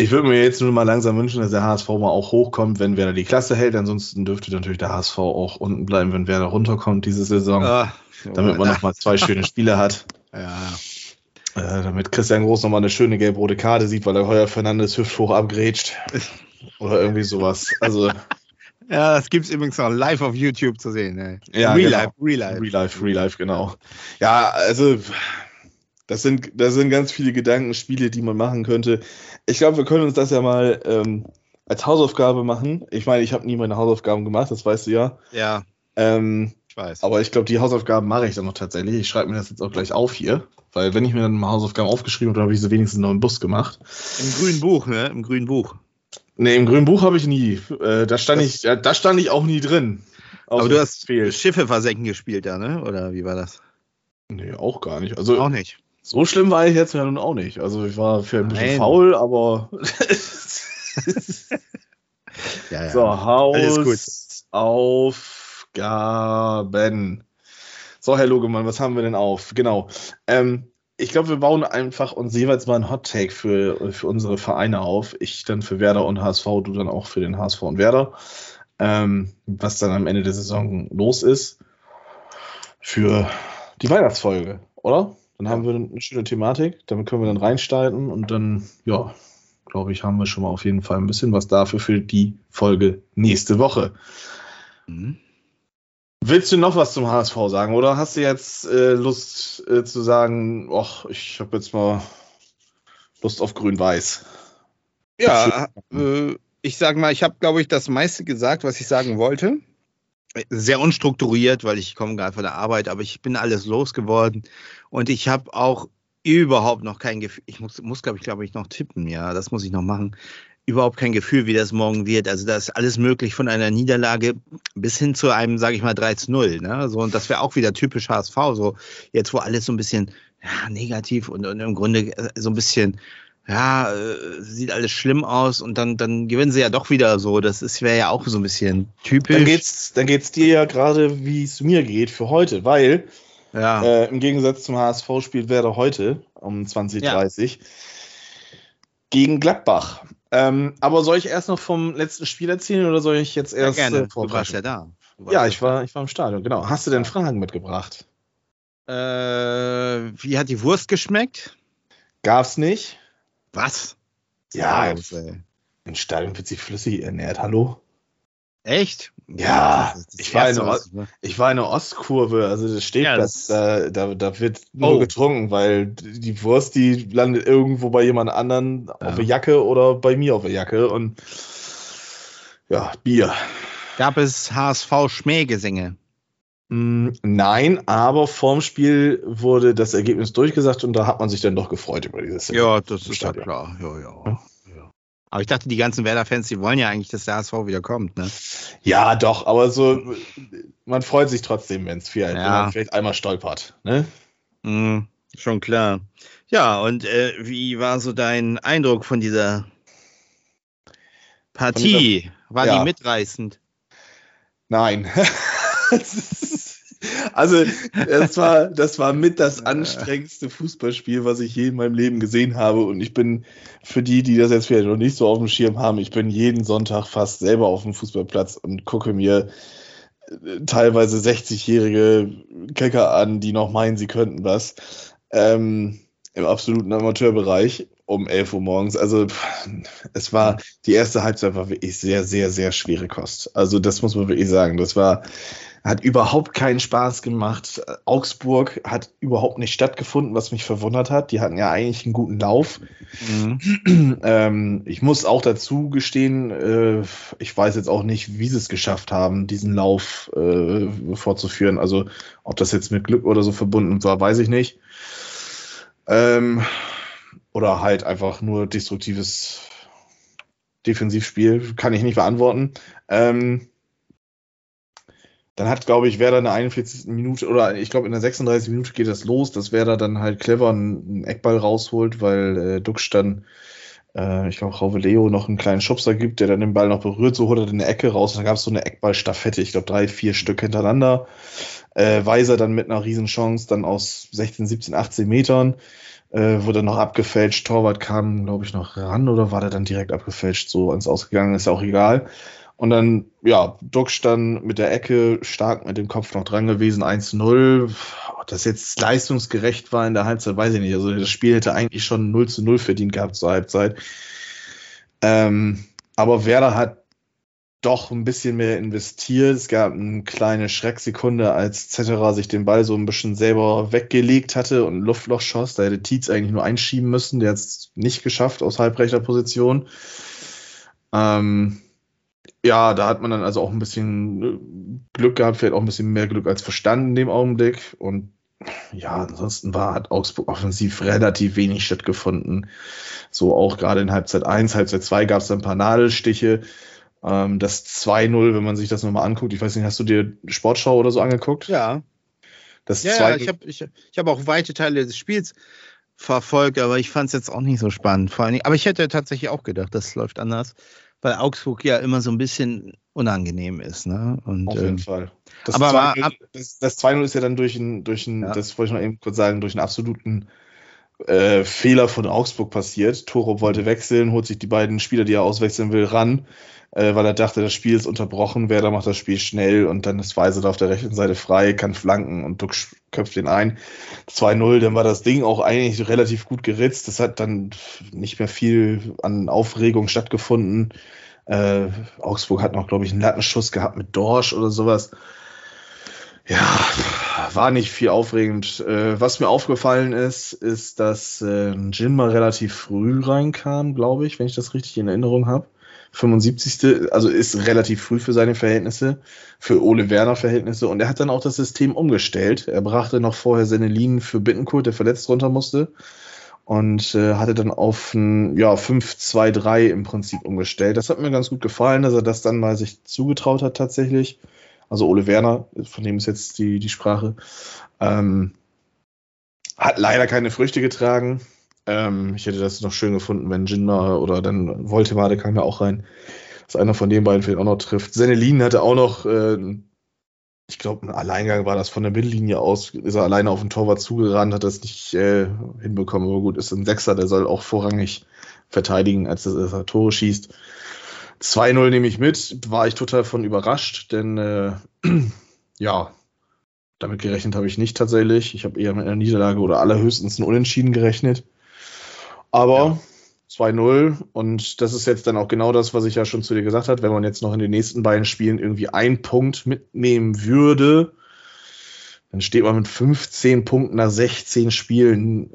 ich würde mir jetzt nur mal langsam wünschen, dass der HSV mal auch hochkommt, wenn Werder die Klasse hält. Ansonsten dürfte natürlich der HSV auch unten bleiben, wenn Werder runterkommt diese Saison. Ah, damit man nochmal zwei schöne Spiele hat. Ja. Äh, damit Christian Groß nochmal eine schöne gelb-rote Karte sieht, weil er Heuer Fernandes hüfthoch abgrätscht. [laughs] Oder irgendwie sowas. Also Ja, das gibt es übrigens noch live auf YouTube zu sehen. Ey. Ja, Real genau. Life, Real Life. Real Life, Real Life, genau. Ja, also das sind, das sind ganz viele Gedankenspiele, die man machen könnte. Ich glaube, wir können uns das ja mal ähm, als Hausaufgabe machen. Ich meine, ich habe nie meine Hausaufgaben gemacht, das weißt du ja. Ja, Ähm, ich weiß. aber ich glaube, die Hausaufgaben mache ich dann noch tatsächlich. Ich schreibe mir das jetzt auch gleich auf hier, weil wenn ich mir dann mal Hausaufgaben aufgeschrieben habe, habe ich sie wenigstens noch im Bus gemacht. Im grünen Buch, ne? Im grünen Buch. Nee, im grünen Buch habe ich nie. Äh, da stand Das- ich, ja, da stand ich auch nie drin. Aber du hast fehlt. Schiffe versenken gespielt da, ne? Oder wie war das? Nee, auch gar nicht. Also Auch nicht. So schlimm war ich jetzt ja nun auch nicht. Also ich war für ein bisschen faul, aber [laughs] Ja, ja. so, Hausaufgaben. So, Herr Logemann, was haben wir denn auf? Genau. Ähm, ich glaube, wir bauen einfach uns jeweils mal einen Hot Take für, für unsere Vereine auf. Ich dann für Werder und HSV, du dann auch für den HSV und Werder. Ähm, was dann am Ende der Saison los ist. Für die Weihnachtsfolge, oder? Dann haben wir eine schöne Thematik. Damit können wir dann reinstarten und dann, ja, glaube ich, haben wir schon mal auf jeden Fall ein bisschen was dafür für die Folge nächste Woche. Mhm. Willst du noch was zum HSV sagen oder hast du jetzt äh, Lust äh, zu sagen, ach, ich habe jetzt mal Lust auf Grün-Weiß? Ja, äh, ich sage mal, ich habe, glaube ich, das meiste gesagt, was ich sagen wollte. Sehr unstrukturiert, weil ich komme gerade von der Arbeit, aber ich bin alles losgeworden und ich habe auch überhaupt noch kein Gefühl. Ich muss, muss glaube ich, glaube ich, noch tippen. Ja, das muss ich noch machen. Überhaupt kein Gefühl, wie das morgen wird. Also da ist alles möglich von einer Niederlage bis hin zu einem, sage ich mal, 3 zu 0. Ne? So, und das wäre auch wieder typisch HSV. So jetzt, wo alles so ein bisschen ja, negativ und, und im Grunde äh, so ein bisschen ja, äh, sieht alles schlimm aus und dann, dann gewinnen sie ja doch wieder so. Das wäre ja auch so ein bisschen typisch. Dann geht's, dann geht's dir ja gerade, wie es mir geht für heute, weil ja. äh, im Gegensatz zum HSV spielt Werder heute um 20.30 gegen Gladbach. Ähm, aber soll ich erst noch vom letzten Spiel erzählen oder soll ich jetzt ja, erst gerne. äh, Du warst ja da. Warst Ja, ich war, ich war im Stadion, genau. Hast du denn Fragen mitgebracht? Äh, wie hat die Wurst geschmeckt? Gab's nicht? Was? Ja, im Stadion wird sich flüssig ernährt, hallo? Echt? Ja, das ist das ich war Erste, in was ich- Ich war in der Ostkurve, also das steht Ja, das, da, da, da wird nur Oh. getrunken, weil die Wurst, die landet irgendwo bei jemand anderen auf Ja. der Jacke oder bei mir auf der Jacke und ja, Bier. Gab es HSV-Schmähgesänge? Mm, Nein, aber vorm Spiel wurde das Ergebnis durchgesagt und da hat man sich dann doch gefreut über dieses Ja, das ist ja klar. Ja, ja. Aber ich dachte, die ganzen Werder-Fans, die wollen ja eigentlich, dass der HSV wieder kommt, ne? Ja, doch, aber so, man freut sich trotzdem, wenn es wenn Ja. man vielleicht einmal stolpert. Ne? Mhm, schon klar. Ja, und äh, wie war so dein Eindruck von dieser Partie? War ja. die mitreißend? Nein. [laughs] also, das war, [laughs] das war mit das anstrengendste Fußballspiel, was ich je in meinem Leben gesehen habe. Und ich bin, für die, die das jetzt vielleicht noch nicht so auf dem Schirm haben, ich bin jeden Sonntag fast selber auf dem Fußballplatz und gucke mir äh, teilweise 60-jährige Kicker an, die noch meinen, sie könnten was. Ähm, Im absoluten Amateurbereich um 11 Uhr morgens. Also es war, die erste Halbzeit war wirklich sehr, sehr, sehr schwere Kost. Also das muss man wirklich sagen. Das war, hat überhaupt keinen Spaß gemacht. Augsburg hat überhaupt nicht stattgefunden, was mich verwundert hat. Die hatten ja eigentlich einen guten Lauf. Mhm. [clears throat] ähm, ich muss auch dazu gestehen, äh, ich weiß jetzt auch nicht, wie sie es geschafft haben, diesen Lauf äh, fortzuführen. Also ob das jetzt mit Glück oder so verbunden war, weiß ich nicht. Ähm, oder halt einfach nur destruktives Defensivspiel, kann ich nicht beantworten. Ähm, dann hat, glaube ich, Werder in der 41. Minute oder ich glaube in der 36. Minute geht das los, dass Werder dann halt clever einen, Eckball rausholt, weil äh, Duxch dann, äh, ich glaube, Rauve Leo noch einen kleinen Schubser gibt, der dann den Ball noch berührt, so holt er in der Ecke raus und dann gab es so eine Eckballstaffette, ich glaube drei, vier Stück hintereinander. Äh, Weiser dann mit einer Riesenchance, dann aus 16, 17, 18 Metern, äh, wurde noch abgefälscht. Torwart kam, glaube ich, noch ran oder war der dann direkt abgefälscht, so ans Ausgegangen, ist ja auch egal. Und dann, ja, Duxch dann mit der Ecke stark mit dem Kopf noch dran gewesen, 1-0. Ob das jetzt leistungsgerecht war in der Halbzeit, weiß ich nicht. Also das Spiel hätte eigentlich schon 0 zu 0 verdient gehabt zur Halbzeit. Ähm, aber Werder hat doch ein bisschen mehr investiert. Es gab eine kleine Schrecksekunde, als Zetterer sich den Ball so ein bisschen selber weggelegt hatte und ein Luftloch schoss. Da hätte Tietz eigentlich nur einschieben müssen. Der hat es nicht geschafft aus halbrechter Position. Ähm, ja, da hat man dann also auch ein bisschen äh, Glück gehabt, vielleicht auch ein bisschen mehr Glück als verstanden in dem Augenblick. Und ja, ansonsten war, hat Augsburg offensiv relativ wenig stattgefunden. So auch gerade in Halbzeit 1, Halbzeit 2 gab es ein paar Nadelstiche. Ähm, das 2-0, wenn man sich das nochmal anguckt, ich weiß nicht, hast du dir Sportschau oder so angeguckt? Ja. Das ja, ja ich habe ich, ich hab auch weite Teile des Spiels verfolgt, aber ich fand es jetzt auch nicht so spannend. Vor allem, aber ich hätte tatsächlich auch gedacht, das läuft anders, weil Augsburg ja immer so ein bisschen unangenehm ist. Ne? Und, Auf jeden ähm, Fall. Das aber 2 ab, das, das 2-0 ist ja dann durch einen, durch einen ja. das wollte ich noch eben kurz sagen, durch einen absoluten äh, Fehler von Augsburg passiert. Toro wollte wechseln, holt sich die beiden Spieler, die er auswechseln will, ran äh, weil er dachte, das Spiel ist unterbrochen, Werder macht das Spiel schnell und dann ist Weiser auf der rechten Seite frei, kann flanken und Duck köpft den ein. 2-0, dann war das Ding auch eigentlich relativ gut geritzt. Das hat dann nicht mehr viel an Aufregung stattgefunden. Äh, Augsburg hat noch, glaube ich, einen Lattenschuss gehabt mit Dorsch oder sowas. Ja, war nicht viel aufregend. Äh, was mir aufgefallen ist, ist, dass äh, Jinma relativ früh reinkam, glaube ich, wenn ich das richtig in Erinnerung habe. 75. Also ist relativ früh für seine Verhältnisse, für Ole Werner Verhältnisse. Und er hat dann auch das System umgestellt. Er brachte noch vorher seine Linien für Bittenkurt, der verletzt runter musste. Und äh, hatte dann auf ein ja, 5-2-3 im Prinzip umgestellt. Das hat mir ganz gut gefallen, dass er das dann mal sich zugetraut hat tatsächlich. Also Ole Werner, von dem ist jetzt die, die Sprache. Ähm, hat leider keine Früchte getragen. Ähm, ich hätte das noch schön gefunden, wenn Jinma oder dann Voltemade kam ja auch rein, dass einer von den beiden vielleicht auch noch trifft. Senelin hatte auch noch, äh, ich glaube, ein Alleingang war das von der Mittellinie aus, ist er alleine auf den Torwart zugerannt, hat das nicht äh, hinbekommen. Aber gut, ist ein Sechser, der soll auch vorrangig verteidigen, als er Tore schießt. 2-0 nehme ich mit, war ich total von überrascht, denn äh, [clears throat] ja, damit gerechnet habe ich nicht tatsächlich. Ich habe eher mit einer Niederlage oder allerhöchstens ein Unentschieden gerechnet. Aber ja. 2-0 und das ist jetzt dann auch genau das, was ich ja schon zu dir gesagt habe. Wenn man jetzt noch in den nächsten beiden Spielen irgendwie einen Punkt mitnehmen würde, dann steht man mit 15 Punkten nach 16 Spielen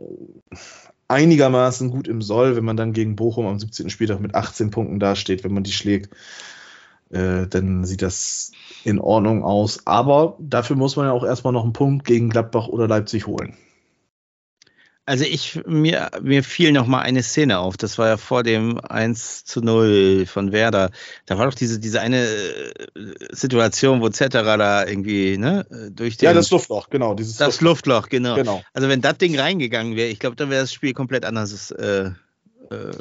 einigermaßen gut im Soll, wenn man dann gegen Bochum am 17. Spieltag mit 18 Punkten dasteht, wenn man die schlägt. Äh, dann sieht das in Ordnung aus. Aber dafür muss man ja auch erstmal noch einen Punkt gegen Gladbach oder Leipzig holen. Also ich, mir, mir fiel noch mal eine Szene auf. Das war ja vor dem 1 zu 0 von Werder. Da war doch diese, diese eine äh, Situation, wo Zetterer da irgendwie, ne, durch den, Ja, das Luftloch, genau. Dieses das Luftloch. Luftloch, genau. genau. Also wenn das Ding reingegangen wäre, ich glaube, dann wäre das Spiel komplett anders. Äh, äh,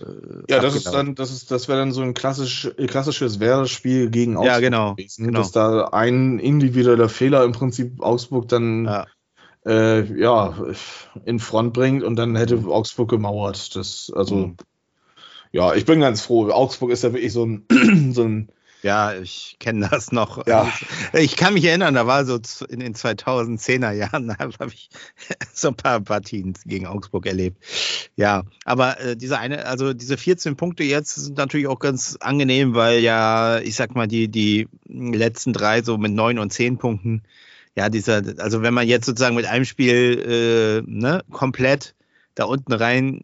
ja, das ist dann, das ist, das wäre dann so ein klassisch, klassisches Werder-Spiel gegen Augsburg ja, genau, gewesen, genau. dass da ein individueller Fehler im Prinzip Augsburg dann ja äh, ja, in Front bringt und dann hätte Augsburg gemauert. Das, also, mhm. ja, ich bin ganz froh. Augsburg ist ja wirklich so ein, [clears throat] so ein ja, ich kenne das noch. Ja. [laughs] Ich kann mich erinnern, da war so in den 2010er Jahren, [laughs] da habe ich [laughs] so ein paar Partien gegen Augsburg erlebt. Ja, aber äh, diese eine, also diese 14 Punkte jetzt sind natürlich auch ganz angenehm, weil ja, ich sag mal, die, die letzten drei so mit neun und zehn Punkten ja, dieser, also wenn man jetzt sozusagen mit einem Spiel äh, ne, komplett da unten rein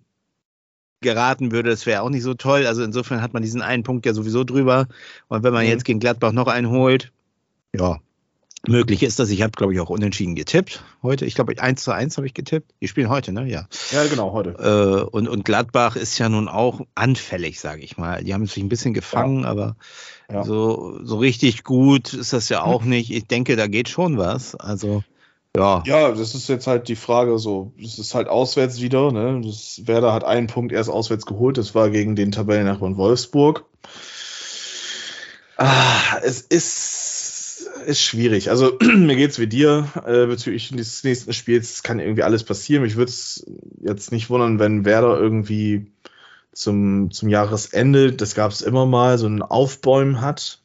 geraten würde, das wäre auch nicht so toll. Also insofern hat man diesen einen Punkt ja sowieso drüber. Und wenn man mhm. jetzt gegen Gladbach noch einen holt, ja, möglich ist das. Ich habe, glaube ich, auch unentschieden getippt heute. Ich glaube, 1 zu 1 habe ich getippt. Die spielen heute, ne? Ja. Ja, genau, heute. Äh, und, und Gladbach ist ja nun auch anfällig, sage ich mal. Die haben sich ein bisschen gefangen, ja. aber ja. So, so richtig gut ist das ja auch nicht. Ich denke, da geht schon was. Also, ja. Ja, das ist jetzt halt die Frage so. Das ist halt auswärts wieder. Ne? Das, Werder hat einen Punkt erst auswärts geholt. Das war gegen den Tabellennachbarn Wolfsburg. Ah, es ist, ist schwierig. Also, [clears throat] mir geht's wie dir äh, bezüglich des nächsten Spiels. Kann irgendwie alles passieren. Mich würde es jetzt nicht wundern, wenn Werder irgendwie zum, zum Jahresende, das gab es immer mal, so ein Aufbäumen hat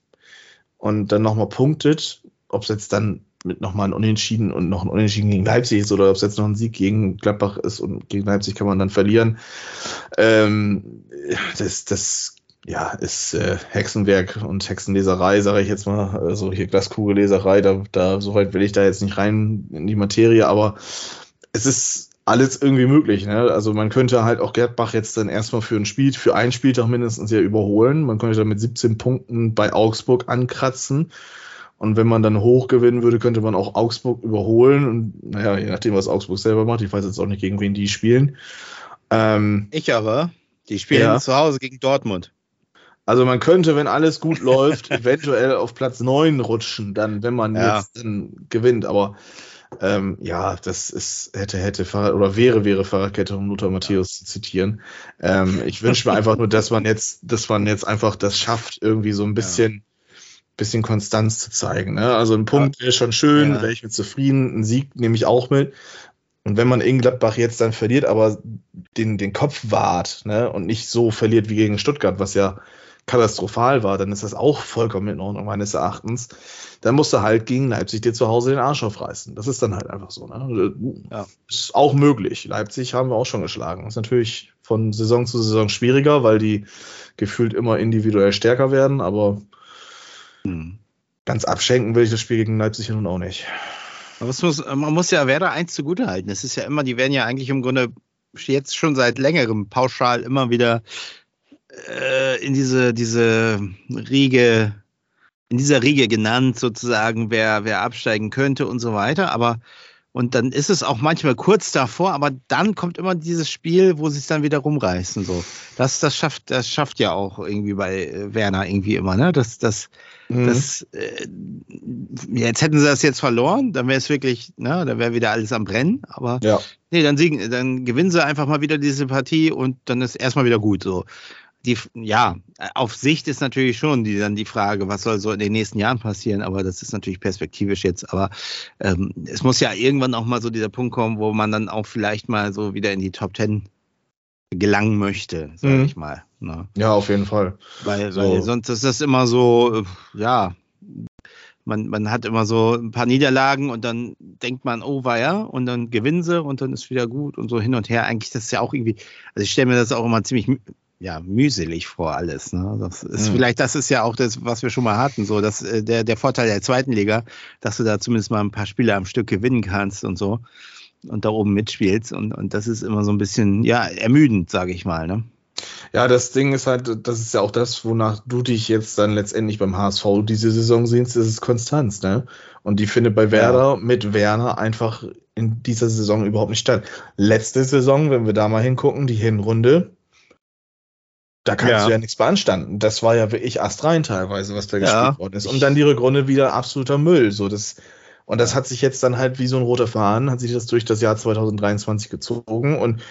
und dann nochmal punktet, ob es jetzt dann mit nochmal ein Unentschieden und noch ein Unentschieden gegen Leipzig ist oder ob es jetzt noch ein Sieg gegen Gladbach ist und gegen Leipzig kann man dann verlieren. Ähm, das, das ja, ist äh, Hexenwerk und Hexenleserei, sage ich jetzt mal. Also hier Glaskugelleserei, da, da, so weit will ich da jetzt nicht rein in die Materie, aber es ist alles irgendwie möglich. Ne? Also man könnte halt auch Gerdbach jetzt dann erstmal für ein Spiel, für einen Spieltag mindestens ja überholen. Man könnte dann mit 17 Punkten bei Augsburg ankratzen. Und wenn man dann hoch gewinnen würde, könnte man auch Augsburg überholen. Und naja, je nachdem, was Augsburg selber macht, ich weiß jetzt auch nicht, gegen wen die spielen. Ähm, ich aber. Die spielen ja. zu Hause gegen Dortmund. Also man könnte, wenn alles gut läuft, [laughs] eventuell auf Platz 9 rutschen, dann, wenn man ja. jetzt dann gewinnt. Aber ähm, ja, das ist, hätte, hätte Fahrrad, oder wäre, wäre Fahrradkette, um Lothar Matthäus zu zitieren. Ähm, ich wünsche mir einfach nur, dass man jetzt, dass man jetzt einfach das schafft, irgendwie so ein bisschen, ja. bisschen Konstanz zu zeigen. Ne? Also ein Punkt wäre schon schön, ja. wäre ich mit zufrieden. Ein Sieg nehme ich auch mit. Und wenn man in Gladbach jetzt dann verliert, aber den, den Kopf wahrt, ne, und nicht so verliert wie gegen Stuttgart, was ja katastrophal war, dann ist das auch vollkommen in Ordnung, meines Erachtens. Dann musst du halt gegen Leipzig dir zu Hause den Arsch aufreißen. Das ist dann halt einfach so. Ne? Ja. Ist auch möglich. Leipzig haben wir auch schon geschlagen. Ist natürlich von Saison zu Saison schwieriger, weil die gefühlt immer individuell stärker werden, aber hm. ganz abschenken will ich das Spiel gegen Leipzig nun auch nicht. Aber muss, man muss ja Werder eins zugute halten. Es ist ja immer, die werden ja eigentlich im Grunde jetzt schon seit längerem pauschal immer wieder äh, in diese, diese Riege, in dieser Riege genannt, sozusagen, wer, wer absteigen könnte und so weiter. Aber und dann ist es auch manchmal kurz davor, aber dann kommt immer dieses Spiel, wo sie es dann wieder rumreißen. So. Das, das, schafft, das schafft ja auch irgendwie bei äh, Werner irgendwie immer, ne? Das, das, mhm. das, äh, jetzt hätten sie das jetzt verloren, dann wäre es wirklich, ne, dann wäre wieder alles am Brennen. Aber ja. nee, dann siegen, dann gewinnen sie einfach mal wieder diese Partie und dann ist erstmal wieder gut so die, ja, auf Sicht ist natürlich schon die, dann die Frage, was soll so in den nächsten Jahren passieren, aber das ist natürlich perspektivisch jetzt. Aber ähm, es muss ja irgendwann auch mal so dieser Punkt kommen, wo man dann auch vielleicht mal so wieder in die Top Ten gelangen möchte, sage mhm. ich mal. Ne? Ja, auf jeden Fall. Weil, so. weil sonst ist das immer so, ja, man, man hat immer so ein paar Niederlagen und dann denkt man, oh war ja, und dann gewinnen sie und dann ist wieder gut und so hin und her. Eigentlich das ist ja auch irgendwie, also ich stelle mir das auch immer ziemlich ja, mühselig vor alles. Ne? Das ist mhm. vielleicht, das ist ja auch das, was wir schon mal hatten, so dass äh, der, der Vorteil der zweiten Liga, dass du da zumindest mal ein paar Spiele am Stück gewinnen kannst und so und da oben mitspielst. Und, und das ist immer so ein bisschen, ja, ermüdend, sage ich mal. Ne? Ja, das Ding ist halt, das ist ja auch das, wonach du dich jetzt dann letztendlich beim HSV diese Saison sehnst, das ist Konstanz, ne? Und die findet bei Werder ja. mit Werner einfach in dieser Saison überhaupt nicht statt. Letzte Saison, wenn wir da mal hingucken, die Hinrunde, da kannst ja. du ja nichts beanstanden. Das war ja wirklich astrein teilweise, was da ja. gespielt worden ist. Und dann die Rückrunde wieder absoluter Müll. So, das, und das hat sich jetzt dann halt wie so ein roter Faden, hat sich das durch das Jahr 2023 gezogen. Und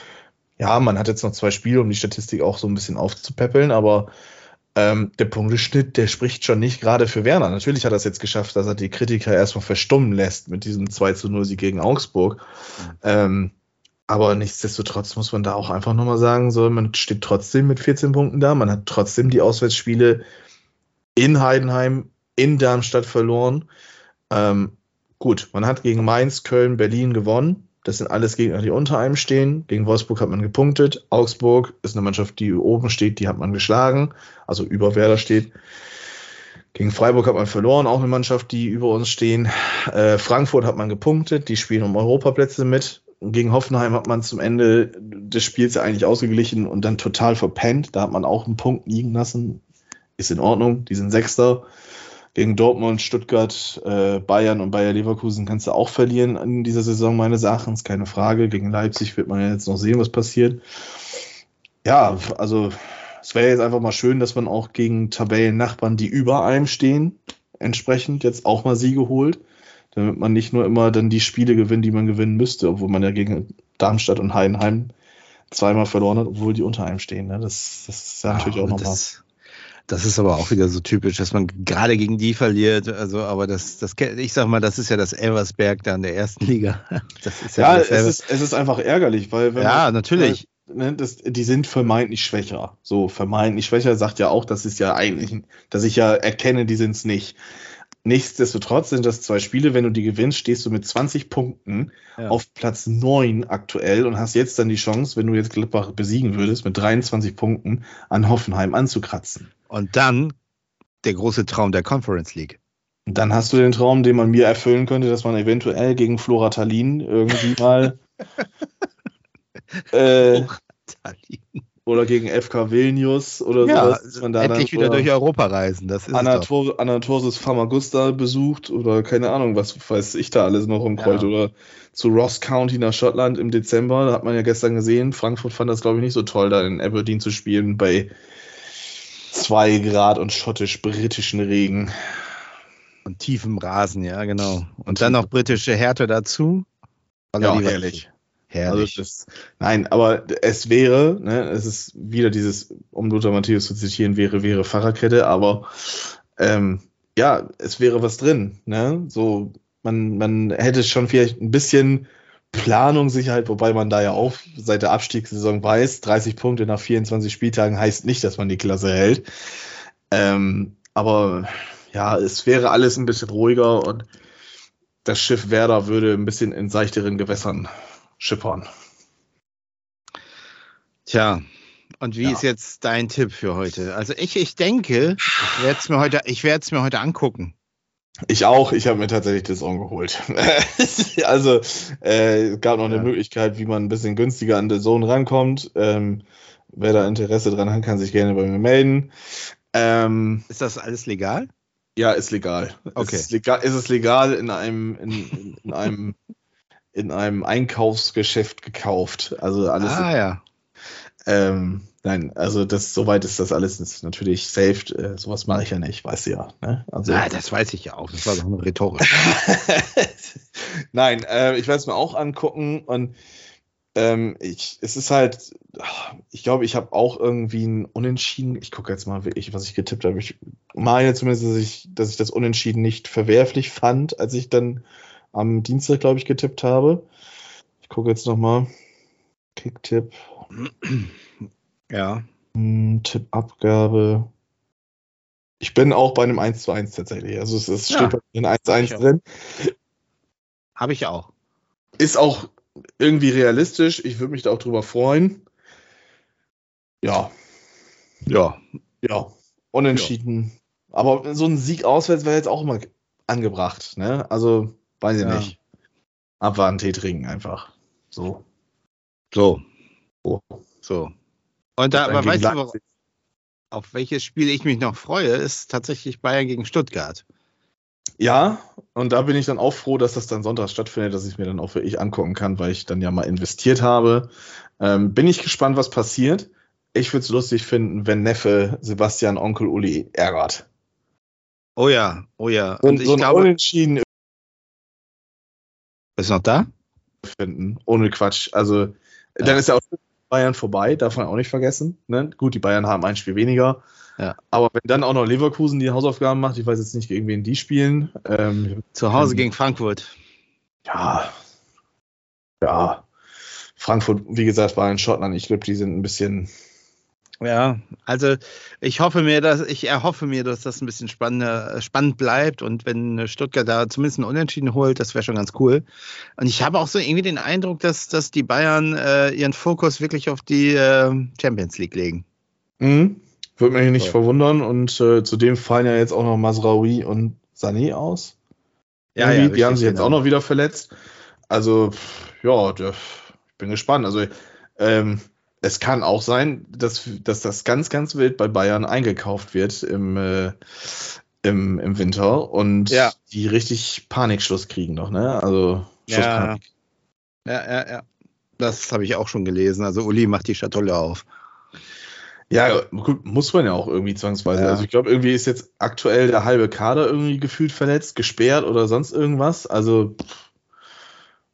ja, man hat jetzt noch zwei Spiele, um die Statistik auch so ein bisschen aufzupäppeln, aber ähm, der Punkteschnitt, der spricht schon nicht gerade für Werner. Natürlich hat er es jetzt geschafft, dass er die Kritiker erstmal verstummen lässt mit diesem 2 zu 0 Sieg gegen Augsburg. Mhm. Ähm, aber nichtsdestotrotz muss man da auch einfach nochmal sagen, so, man steht trotzdem mit 14 Punkten da. Man hat trotzdem die Auswärtsspiele in Heidenheim, in Darmstadt verloren. Ähm, gut, man hat gegen Mainz, Köln, Berlin gewonnen. Das sind alles Gegner, die unter einem stehen. Gegen Wolfsburg hat man gepunktet. Augsburg ist eine Mannschaft, die oben steht, die hat man geschlagen, also über Werder steht. Gegen Freiburg hat man verloren, auch eine Mannschaft, die über uns stehen. Äh, Frankfurt hat man gepunktet, die spielen um Europaplätze mit. Gegen Hoffenheim hat man zum Ende des Spiels eigentlich ausgeglichen und dann total verpennt. Da hat man auch einen Punkt liegen lassen. Ist in Ordnung, die sind Sechster. Gegen Dortmund, Stuttgart, äh, Bayern und Bayer Leverkusen kannst du auch verlieren in dieser Saison meines Erachtens, keine Frage. Gegen Leipzig wird man ja jetzt noch sehen, was passiert. Ja, also es wäre jetzt einfach mal schön, dass man auch gegen Tabellennachbarn, die über einem stehen, entsprechend jetzt auch mal Siege holt damit man nicht nur immer dann die Spiele gewinnt, die man gewinnen müsste, obwohl man ja gegen Darmstadt und Heidenheim zweimal verloren hat, obwohl die unter einem stehen. Ne? Das, das ist ja natürlich auch nochmal. Das, das ist aber auch wieder so typisch, dass man gerade gegen die verliert. Also, aber das, das, ich sag mal, das ist ja das Elversberg da in der ersten Liga. [laughs] Das ist ja, ja es, ist, es ist einfach ärgerlich, weil wenn Ja, man, natürlich. Ne, das, die sind vermeintlich schwächer. So, vermeintlich schwächer sagt ja auch, dass es ja eigentlich, dass ich ja erkenne, die sind es nicht. Nichtsdestotrotz sind das zwei Spiele. Wenn du die gewinnst, stehst du mit 20 Punkten ja. auf Platz 9 aktuell und hast jetzt dann die Chance, wenn du jetzt Gladbach besiegen würdest, mit 23 Punkten an Hoffenheim anzukratzen. Und dann der große Traum der Conference League. Und dann hast du den Traum, den man mir erfüllen könnte, dass man eventuell gegen Flora Tallinn irgendwie mal [laughs] äh, oder gegen FK Vilnius oder ja, sowas. Man da endlich dann, wieder durch Europa reisen. Das ist Anator Anatosis Famagusta besucht oder keine Ahnung, was weiß ich da alles noch im Kreuz ja. oder zu Ross County nach Schottland im Dezember. Da hat man ja gestern gesehen. Frankfurt fand das, glaube ich, nicht so toll, da in Aberdeen zu spielen bei zwei Grad und schottisch-britischen Regen. Und tiefem Rasen, ja, genau. Und, und dann noch britische Härte dazu. Ja, herrlich. Herrlich. Also das, nein, aber es wäre, ne, es ist wieder dieses, um Lothar Matthäus zu zitieren, wäre, wäre Fahrradkette, aber ähm, ja, es wäre was drin. Ne? So, man, man hätte schon vielleicht ein bisschen Planungssicherheit, wobei man da ja auch seit der Abstiegssaison weiß, 30 Punkte nach 24 Spieltagen heißt nicht, dass man die Klasse hält. Ähm, aber ja, es wäre alles ein bisschen ruhiger und das Schiff Werder würde ein bisschen in seichteren Gewässern schippern. Tja, und wie ja. ist jetzt dein Tipp für heute? Also ich, ich denke, ich werde es mir heute, ich werde es mir heute angucken. Ich auch, ich habe mir tatsächlich das On geholt. [laughs] also äh, es gab noch ja. eine Möglichkeit, wie man ein bisschen günstiger an den Zone rankommt. Ähm, wer da Interesse dran hat, kann sich gerne bei mir melden. Ähm, ist das alles legal? Ja, ist legal. Okay. Ist, legal, ist es legal in einem, in, in, in einem [laughs] in einem Einkaufsgeschäft gekauft. Also alles. Ah, ja. Ähm, nein, also das soweit ist das alles ist natürlich saved. Äh, sowas mache ich ja nicht, weißt du ja. Ne? Also, ah, das weiß ich ja auch. Das war doch nur rhetorisch. [laughs] nein, äh, ich werde es mir auch angucken und ähm, ich, es ist halt, ich glaube, ich habe auch irgendwie ein Unentschieden. Ich gucke jetzt mal wirklich, was ich getippt habe. Ich meine zumindest, dass ich, dass ich das Unentschieden nicht verwerflich fand, als ich dann am Dienstag, glaube ich, getippt habe. Ich gucke jetzt nochmal. Kicktipp. [clears throat] Ja. Hm, Tippabgabe. Ich bin auch bei einem 1 zu 1 tatsächlich. Also es, es ja. steht bei einem 1 zu 1 drin. Habe ich auch. Ist auch irgendwie realistisch. Ich würde mich da auch drüber freuen. Ja. Ja. Ja. Unentschieden. Ja. Aber so ein Sieg auswärts wäre jetzt auch immer angebracht. Ne? Also Weiß ich ja. nicht. Abwarten, Tee trinken einfach. So. So. So. so. Und da, aber weißt du, auf welches Spiel ich mich noch freue, ist tatsächlich Bayern gegen Stuttgart. Ja, und da bin ich dann auch froh, dass das dann sonntags stattfindet, dass ich mir dann auch wirklich angucken kann, weil ich dann ja mal investiert habe. Ähm, bin ich gespannt, was passiert. Ich würde es lustig finden, wenn Neffe Sebastian Onkel Uli ärgert. Oh ja, oh ja. Und, und ich so glaube, Unentschieden ist noch da? Finden, ohne Quatsch. Also, ja. dann ist ja auch Bayern vorbei, darf man auch nicht vergessen. Ne? Gut, die Bayern haben ein Spiel weniger. Ja. Aber wenn dann auch noch Leverkusen die Hausaufgaben macht, ich weiß jetzt nicht, gegen wen die spielen. Ähm, Zu Hause ähm, gegen Frankfurt. Ja. Ja. Frankfurt, wie gesagt, war in Schottland. Ich glaube, die sind ein bisschen ja, also ich hoffe mir, dass ich erhoffe mir, dass das ein bisschen spannender, spannend bleibt und wenn Stuttgart da zumindest einen Unentschieden holt, das wäre schon ganz cool. Und ich habe auch so irgendwie den Eindruck, dass, dass die Bayern äh, ihren Fokus wirklich auf die äh, Champions League legen. Mhm. Würde mich nicht so. verwundern und äh, zudem fallen ja jetzt auch noch Masraoui und Sané aus. Ja, ja die haben sich jetzt genau. auch noch wieder verletzt. Also ja, ich bin gespannt. Also ähm, es kann auch sein, dass, dass das ganz, ganz wild bei Bayern eingekauft wird im, äh, im, im Winter und ja. die richtig Panikschluss kriegen noch, ne? Also ja. ja, ja, ja. Das habe ich auch schon gelesen. Also Uli macht die Schatulle auf. Ja, gut, muss man ja auch irgendwie zwangsweise. Ja. Also ich glaube, irgendwie ist jetzt aktuell der halbe Kader irgendwie gefühlt verletzt, gesperrt oder sonst irgendwas. Also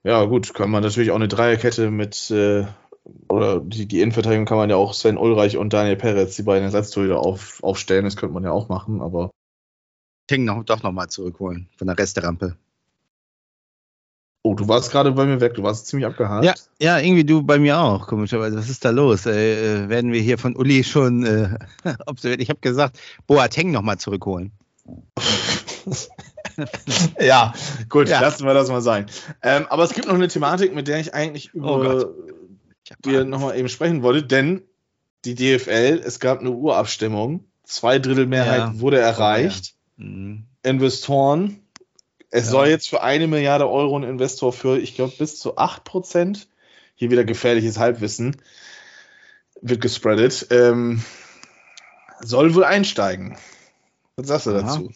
ja, gut, kann man natürlich auch eine Dreierkette mit äh, oder die, die Innenverteidigung kann man ja auch Sven Ulreich und Daniel Perez, die beiden Ersatztorhüter auf, aufstellen. Das könnte man ja auch machen, aber. Ting noch, doch nochmal zurückholen von der Resterampe. Oh, du warst gerade bei mir weg, du warst ziemlich abgehakt. Ja, ja, irgendwie du bei mir auch, komischerweise. Was ist da los? Äh, äh werden wir hier von Uli schon äh, [laughs] observiert? Ich habe gesagt, Boateng nochmal zurückholen. [laughs] ja, gut, ja. lassen wir das mal sein. Ähm, aber es gibt noch eine Thematik, mit der ich eigentlich oh über oh dir nochmal eben sprechen wollte, denn die DFL, es gab eine Urabstimmung, zwei Drittel Mehrheit ja. wurde erreicht. Oh, ja. mhm. Investoren, es ja. soll jetzt für eine Milliarde Euro ein Investor für, ich glaube, bis zu 8 Prozent, hier wieder gefährliches Halbwissen, wird gespreadet, ähm, soll wohl einsteigen. Was sagst du dazu?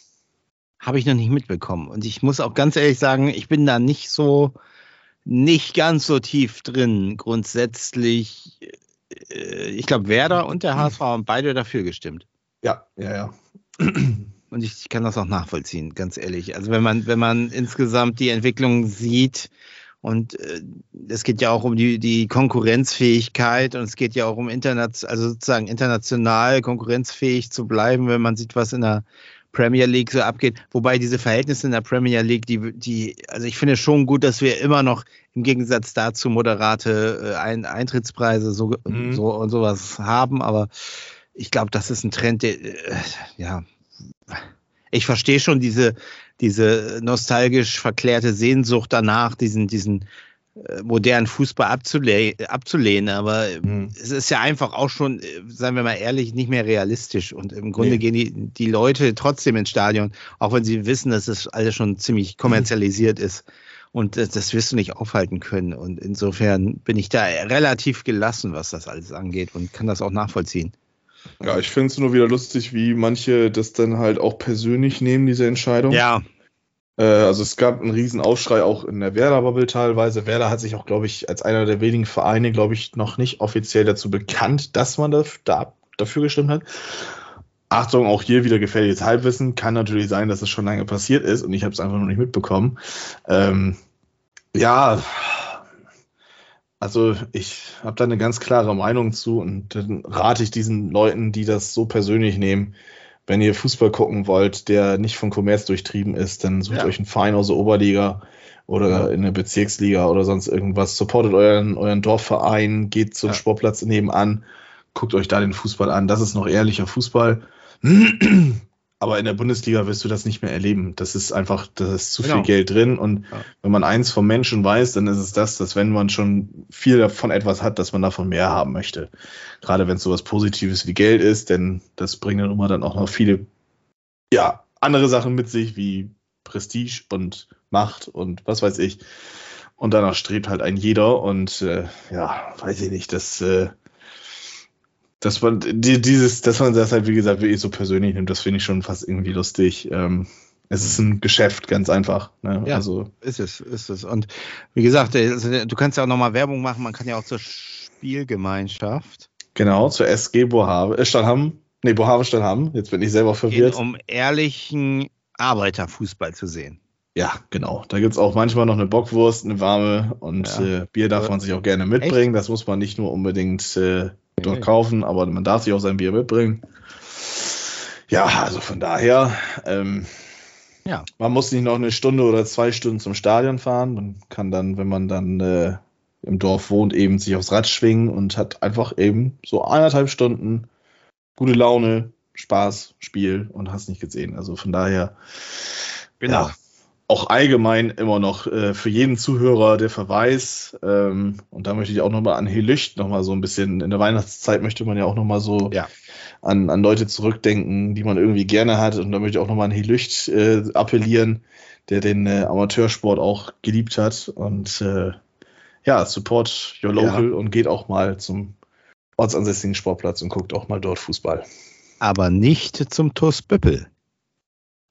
Habe ich noch nicht mitbekommen. Und ich muss auch ganz ehrlich sagen, ich bin da nicht so, nicht ganz so tief drin. Grundsätzlich, äh, ich glaube, Werder und der HSV haben beide dafür gestimmt. Ja, ja, ja. Und ich, ich kann das auch nachvollziehen, ganz ehrlich. Also wenn man, wenn man insgesamt die Entwicklung sieht, und äh, es geht ja auch um die, die Konkurrenzfähigkeit und es geht ja auch um international, also sozusagen international konkurrenzfähig zu bleiben, wenn man sieht, was in der Premier League so abgeht. Wobei diese Verhältnisse in der Premier League, die, die, also ich finde schon gut, dass wir immer noch im Gegensatz dazu moderate äh, Ein Eintrittspreise so, mhm. so und sowas haben, aber ich glaube, das ist ein Trend, der, äh, ja, ich verstehe schon diese, diese nostalgisch verklärte Sehnsucht danach, diesen, diesen modernen Fußball abzule abzulehnen, aber mhm. es ist ja einfach auch schon, äh, seien wir mal ehrlich, nicht mehr realistisch. Und im Grunde nee. gehen die, die Leute trotzdem ins Stadion, auch wenn sie wissen, dass es alles schon ziemlich kommerzialisiert mhm. ist. Und das, das wirst du nicht aufhalten können. Und insofern bin ich da relativ gelassen, was das alles angeht und kann das auch nachvollziehen. Ja, ich finde es nur wieder lustig, wie manche das dann halt auch persönlich nehmen, diese Entscheidung. Ja, äh, also es gab einen riesen Aufschrei auch in der Werder-Bubble teilweise. Werder hat sich auch, glaube ich, als einer der wenigen Vereine, glaube ich, noch nicht offiziell dazu bekannt, dass man da, da, dafür gestimmt hat. Achtung, auch hier wieder gefährliches Halbwissen. Kann natürlich sein, dass es schon lange passiert ist und ich habe es einfach noch nicht mitbekommen. Ähm, ja, also ich habe da eine ganz klare Meinung zu und dann rate ich diesen Leuten, die das so persönlich nehmen, wenn ihr Fußball gucken wollt, der nicht von Kommerz durchtrieben ist, dann sucht ja. euch einen Verein aus der Oberliga oder ja. in der Bezirksliga oder sonst irgendwas. Supportet euren, euren Dorfverein, geht zum ja. Sportplatz nebenan, guckt euch da den Fußball an. Das ist noch ehrlicher Fußball. Aber in der Bundesliga wirst du das nicht mehr erleben. Das ist einfach, da ist zu genau. viel Geld drin. Und ja. wenn man eins vom Menschen weiß, dann ist es das, dass wenn man schon viel davon etwas hat, dass man davon mehr haben möchte. Gerade wenn es sowas Positives wie Geld ist, denn das bringt dann immer dann auch noch viele, ja, andere Sachen mit sich, wie Prestige und Macht und was weiß ich. Und danach strebt halt ein jeder. Und äh, ja, weiß ich nicht, das äh, dass man die, dieses, dass man das halt, wie gesagt, wirklich so persönlich nimmt, das finde ich schon fast irgendwie lustig. Ähm, es ist ein Geschäft, ganz einfach. Ne? Ja, also ist es, ist es. Und wie gesagt, also, du kannst ja auch nochmal Werbung machen, man kann ja auch zur Spielgemeinschaft. Genau, zur SG Bohave, äh, Stadtham, nee, Bohave Stadtham, jetzt bin ich selber verwirrt. um ehrlichen Arbeiterfußball zu sehen. Ja, genau. Da gibt es auch manchmal noch eine Bockwurst, eine warme und ja. äh, Bier darf man sich auch gerne mitbringen. Echt? Das muss man nicht nur unbedingt äh, dort okay. kaufen, aber man darf sich auch sein Bier mitbringen. Ja, also von daher, ähm, ja. man muss nicht noch eine Stunde oder zwei Stunden zum Stadion fahren. Man kann dann, wenn man dann äh, im Dorf wohnt, eben sich aufs Rad schwingen und hat einfach eben so eineinhalb Stunden gute Laune, Spaß, Spiel und hast nicht gesehen. Also von daher, genau. Ja, auch allgemein immer noch äh, für jeden Zuhörer der Verweis. Ähm, und da möchte ich auch nochmal an Helücht nochmal so ein bisschen, in der Weihnachtszeit möchte man ja auch nochmal so ja. an, an Leute zurückdenken, die man irgendwie gerne hat. Und da möchte ich auch nochmal an Helücht äh, appellieren, der den äh, Amateursport auch geliebt hat. Und äh, ja, support your local ja. und geht auch mal zum ortsansässigen Sportplatz und guckt auch mal dort Fußball. Aber nicht zum TuS Böppel.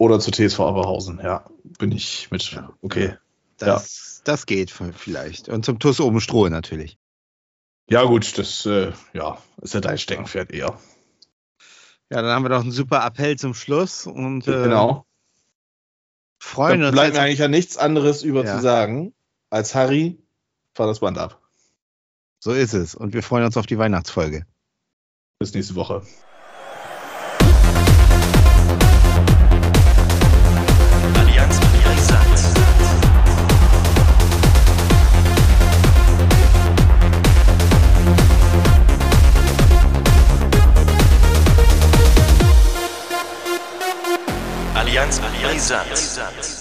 Oder zu TSV Aberhausen, ja. Bin ich mit. Okay. Das, ja. das geht vielleicht. Und zum TUS oben Stroh natürlich. Ja, gut, das äh, ja, ist ja dein Steckenpferd eher. Ja, dann haben wir doch einen super Appell zum Schluss. Und, äh, genau. Freuen uns. Bleibt mir eigentlich ja nichts anderes über ja. zu sagen, als Harry, fahr das Band ab. So ist es. Und wir freuen uns auf die Weihnachtsfolge. Bis nächste Woche. Allianz Brisant.